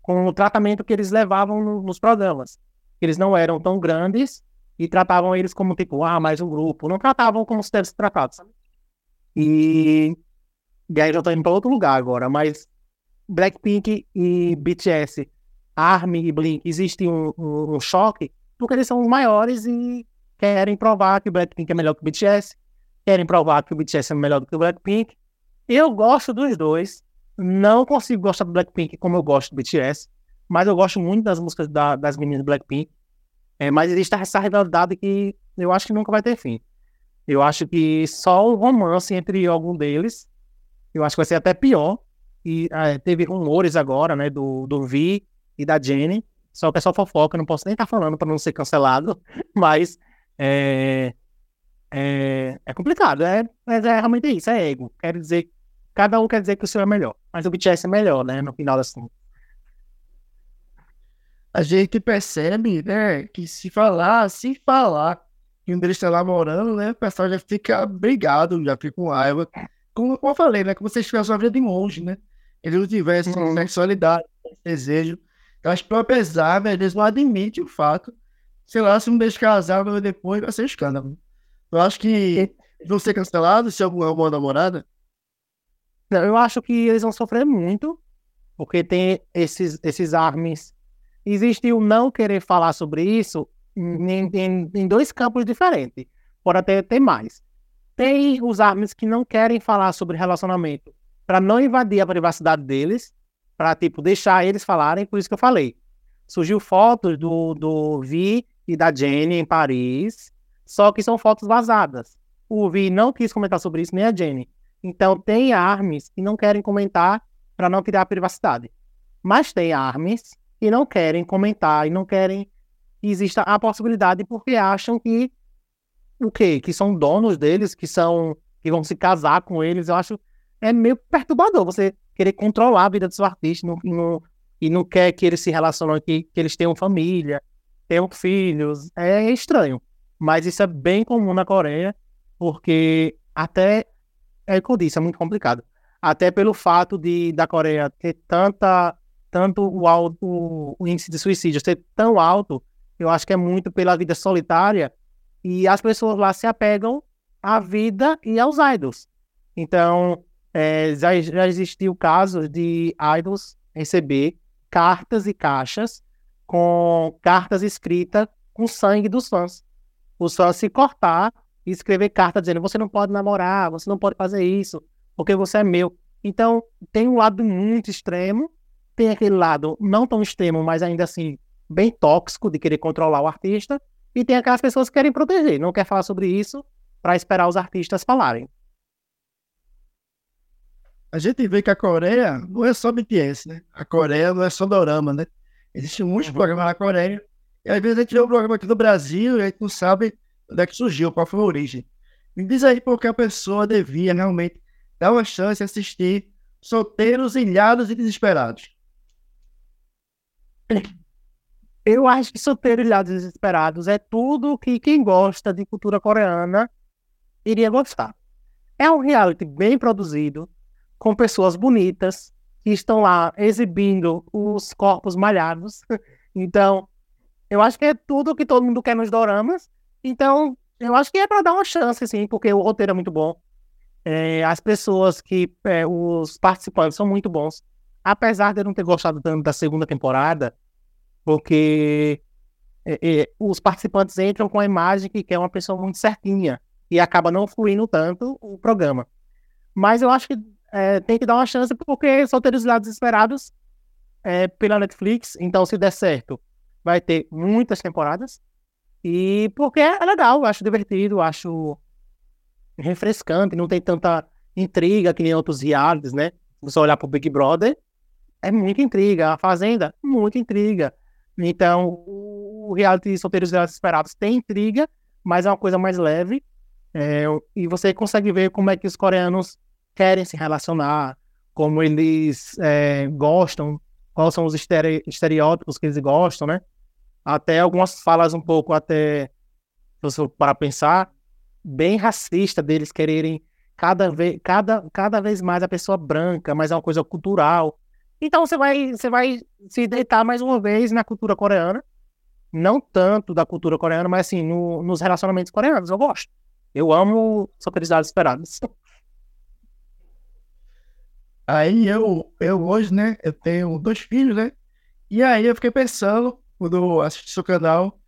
com o tratamento que eles levavam no, nos programas. Eles não eram tão grandes e tratavam eles como tipo, ah, mais um grupo. Não tratavam como se deve ser tratado, sabe? E, e aí já estou indo para outro lugar agora, mas Blackpink e BTS, ARMY e Blink, existe um, um, um choque porque eles são os maiores e querem provar que o Blackpink é melhor que o BTS, querem provar que o BTS é melhor do que o Blackpink, eu gosto dos dois. Não consigo gostar do Blackpink como eu gosto do BTS. Mas eu gosto muito das músicas da, das meninas do Blackpink. É, mas existe essa rivalidade que eu acho que nunca vai ter fim. Eu acho que só o romance entre algum deles, eu acho que vai ser até pior. E é, teve rumores agora, né, do, do Vi e da Jenny. Só que é só fofoca, não posso nem estar tá falando para não ser cancelado. Mas é, é, é complicado. É, mas é realmente isso, é ego. Quer dizer Cada um quer dizer que o seu é melhor. Mas o BTS é melhor, né? No final das contas. A gente percebe, né, que se falar, se falar que um deles está namorando, né, o pessoal já fica brigado, já fica com raiva. Como, como eu falei, né, como se estivesse uma vida de monge, né? Eles não tivessem uhum. sexualidade, desejo. Eu acho que, apesar, eles não admitem o fato. Sei lá, se um deles casar depois, vai ser escândalo. Eu acho que vão ser cancelados se algum é uma namorada. Eu acho que eles vão sofrer muito, porque tem esses, esses armes. Existe o não querer falar sobre isso em, em, em dois campos diferentes. Pode até ter mais. Tem os armes que não querem falar sobre relacionamento para não invadir a privacidade deles, para tipo deixar eles falarem, por isso que eu falei. Surgiu fotos do, do Vi e da Jenny em Paris, só que são fotos vazadas. O Vi não quis comentar sobre isso, nem a Jenny. Então, tem armes que não querem comentar para não a privacidade. Mas tem armes que não querem comentar e não querem que exista a possibilidade porque acham que o quê? Que são donos deles, que são que vão se casar com eles. Eu acho é meio perturbador você querer controlar a vida do seu artista não, não, e não quer que eles se relacionem, que, que eles tenham família, tenham filhos. É estranho. Mas isso é bem comum na Coreia, porque até é o que eu disse, é muito complicado. Até pelo fato de da Coreia ter tanta, tanto o, alto, o índice de suicídio ser tão alto, eu acho que é muito pela vida solitária e as pessoas lá se apegam à vida e aos idols. Então, é, já, já existiu casos de idols receber cartas e caixas com cartas escritas com sangue dos fãs. Os fãs se cortar e escrever carta dizendo você não pode namorar, você não pode fazer isso, porque você é meu. Então, tem um lado muito extremo, tem aquele lado não tão extremo, mas ainda assim bem tóxico de querer controlar o artista, e tem aquelas pessoas que querem proteger, não quer falar sobre isso para esperar os artistas falarem. A gente vê que a Coreia não é só BTS, né? A Coreia não é só dorama, né? Existem muitos uhum. programas na Coreia, e às vezes a gente vê um programa aqui no Brasil e a gente não sabe onde é que surgiu, qual foi a origem. Me diz aí porque a pessoa devia realmente dar uma chance de assistir Solteiros, Ilhados e Desesperados. Eu acho que Solteiros, Ilhados e Desesperados é tudo que quem gosta de cultura coreana iria gostar. É um reality bem produzido, com pessoas bonitas, que estão lá exibindo os corpos malhados. Então, eu acho que é tudo que todo mundo quer nos doramas. Então, eu acho que é para dar uma chance, sim, porque o roteiro é muito bom. É, as pessoas que. É, os participantes são muito bons. Apesar de eu não ter gostado tanto da segunda temporada, porque é, é, os participantes entram com a imagem que quer uma pessoa muito certinha e acaba não fluindo tanto o programa. Mas eu acho que é, tem que dar uma chance porque Solteiros Lados Esperados é pela Netflix, então se der certo, vai ter muitas temporadas. E porque é legal, acho divertido, acho refrescante, não tem tanta intriga que nem outros realities, né? Você olhar pro Big Brother, é muita intriga. A Fazenda, muita intriga. Então, o reality Solteiros Esperados tem intriga, mas é uma coisa mais leve. É, e você consegue ver como é que os coreanos querem se relacionar, como eles é, gostam, quais são os estereótipos que eles gostam, né? Até algumas falas um pouco, até, para pensar, bem racista deles quererem cada vez, cada, cada vez mais a pessoa branca, mas é uma coisa cultural. Então você vai, você vai se deitar mais uma vez na cultura coreana. Não tanto da cultura coreana, mas assim, no, nos relacionamentos coreanos. Eu gosto. Eu amo Felicidades Esperadas. Aí eu, eu hoje, né, eu tenho dois filhos, né? E aí eu fiquei pensando, quando eu assisti seu canal,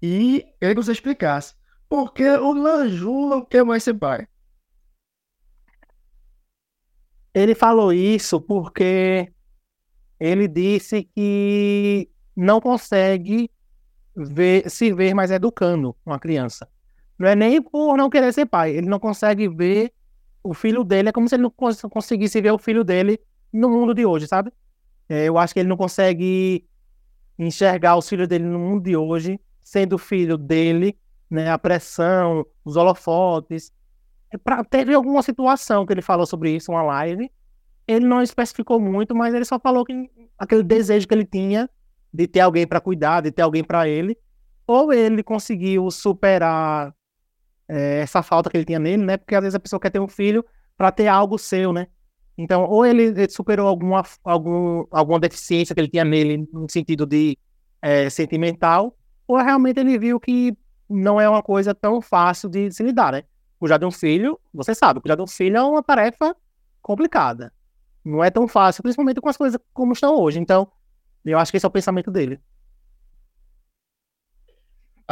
e queria que você explicasse. Por que o Lanju não quer mais ser pai? Ele falou isso porque ele disse que não consegue ver, se ver mais educando uma criança. Não é nem por não querer ser pai, ele não consegue ver o filho dele, é como se ele não conseguisse ver o filho dele no mundo de hoje, sabe? É, eu acho que ele não consegue enxergar os filhos dele no mundo de hoje, sendo filho dele, né? A pressão, os holofotes. É pra, teve alguma situação que ele falou sobre isso, uma live, ele não especificou muito, mas ele só falou que aquele desejo que ele tinha de ter alguém para cuidar, de ter alguém para ele, ou ele conseguiu superar é, essa falta que ele tinha nele, né? Porque às vezes a pessoa quer ter um filho para ter algo seu, né? Então, ou ele, ele, superou alguma, algum, alguma deficiência que ele tinha nele no sentido de é, sentimental, ou realmente ele viu que não é uma coisa tão fácil de se lidar, né? Cuidar de um filho, você sabe, cuidar de um filho é uma tarefa complicada. Não é tão fácil, principalmente com as coisas como estão hoje. Então, eu acho que esse é o pensamento dele.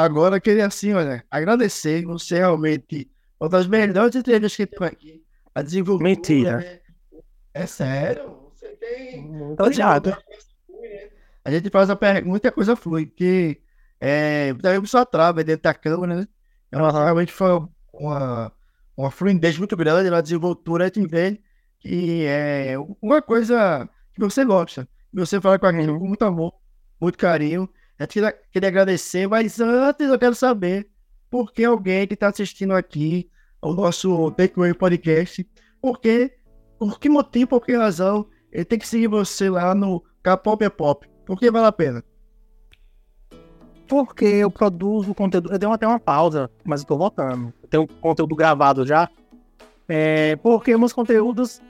Agora, eu queria assim, olha, agradecer. Você realmente uma das melhores entrevistas que tem aqui. A desenvoltura. Mentira. É, é sério. Você tem. Muito obrigado. A gente faz a pergunta e a coisa flui. Porque é, também só trava dentro da câmera, né? Ela realmente foi uma, uma fluidez muito grande na desenvoltura. A gente vê que é uma coisa que você gosta. Você fala com a gente com muito amor, muito carinho. Eu queria, agradecer, mas antes eu quero saber por que alguém que está assistindo aqui ao nosso Takeaway Podcast, por que, por que motivo, por que razão ele tem que seguir você lá no K-Pop é Pop? Por que vale a pena? Porque eu produzo conteúdo. Eu dei até uma pausa, mas tô voltando. Eu tenho conteúdo gravado já. É, porque meus conteúdos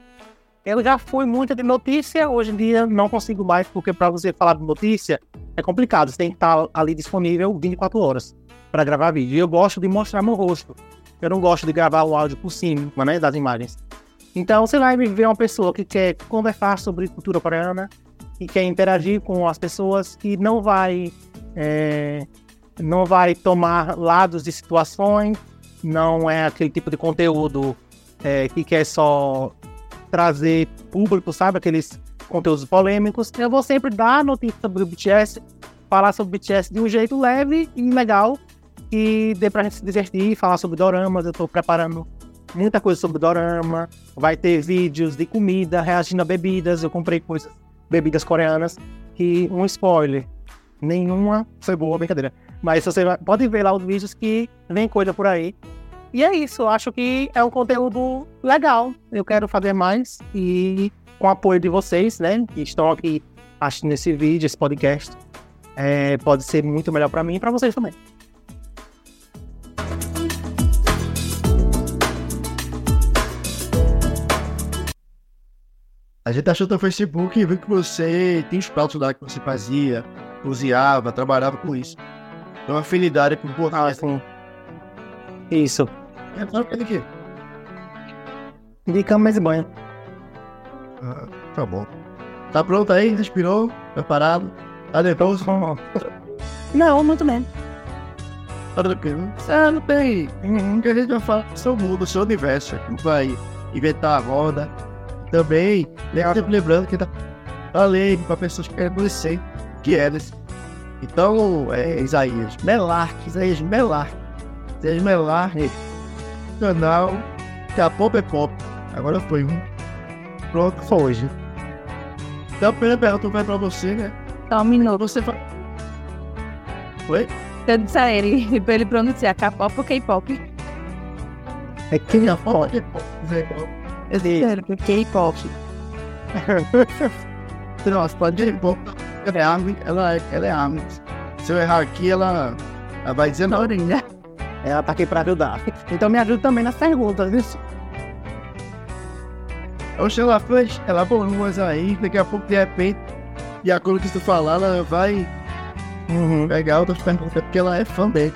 eu já fui muito de notícia, hoje em dia não consigo mais, porque para você falar de notícia é complicado. Você tem que estar ali disponível 24 horas para gravar vídeo. E eu gosto de mostrar meu rosto. Eu não gosto de gravar o áudio por cima né, das imagens. Então você vai ver uma pessoa que quer conversar sobre cultura coreana, que quer interagir com as pessoas, que não vai, é, não vai tomar lados de situações, não é aquele tipo de conteúdo é, que quer só trazer público, sabe? Aqueles conteúdos polêmicos. Eu vou sempre dar notícia sobre o BTS, falar sobre BTS de um jeito leve e legal, e dê pra gente se divertir, falar sobre doramas. Eu tô preparando muita coisa sobre dorama. Vai ter vídeos de comida, reagindo a bebidas. Eu comprei coisas, bebidas coreanas. Que um spoiler, nenhuma foi boa, brincadeira. Mas você pode ver lá os vídeos que vem coisa por aí. E é isso, acho que é um conteúdo legal. Eu quero fazer mais e com o apoio de vocês, né, que estão aqui assistindo esse vídeo, esse podcast, é, pode ser muito melhor para mim e para vocês também. A gente achou teu Facebook e viu que você tem os pratos lá que você fazia, cozinhava, trabalhava com isso. Uma afinidade com o Ah, sim. Isso. É, sabe o que é daqui? De cama e banho. Ah, tá bom. Tá pronto aí? Respirou? Preparado? Tá nervoso? Não, muito bem. Tá tranquilo? Ah, não tem. O que a gente vai falar do seu mundo, do seu universo. Gente vai inventar a roda. Também, sempre lembrando que tá falei para pessoas que querem conhecer que é desse. Então, é Isaías Melark, Isaías Melark. Isaías Melark, canal que a Pop é Pop. Agora foi um. Pronto, foi hoje. Então, a primeira pergunta vai pra você, né? Só um minuto. Você fala. Oi? Eu disse a ele, pra ele pronunciar K-pop ou K-pop. É quem A Pop é? Eu disse K-pop. Nossa, pode ir. Ela é ARMY, ela é, ela é. Se eu errar aqui, ela, ela vai dizer não. Orelha. Ela tá aqui pra ajudar. Então me ajuda também nas perguntas, viu? Oxe, ela fez, ela falou umas aí, daqui a pouco, de repente, de acordo com o que tu falar, ela vai Uhum. pegar outras perguntas, porque ela é fã dele.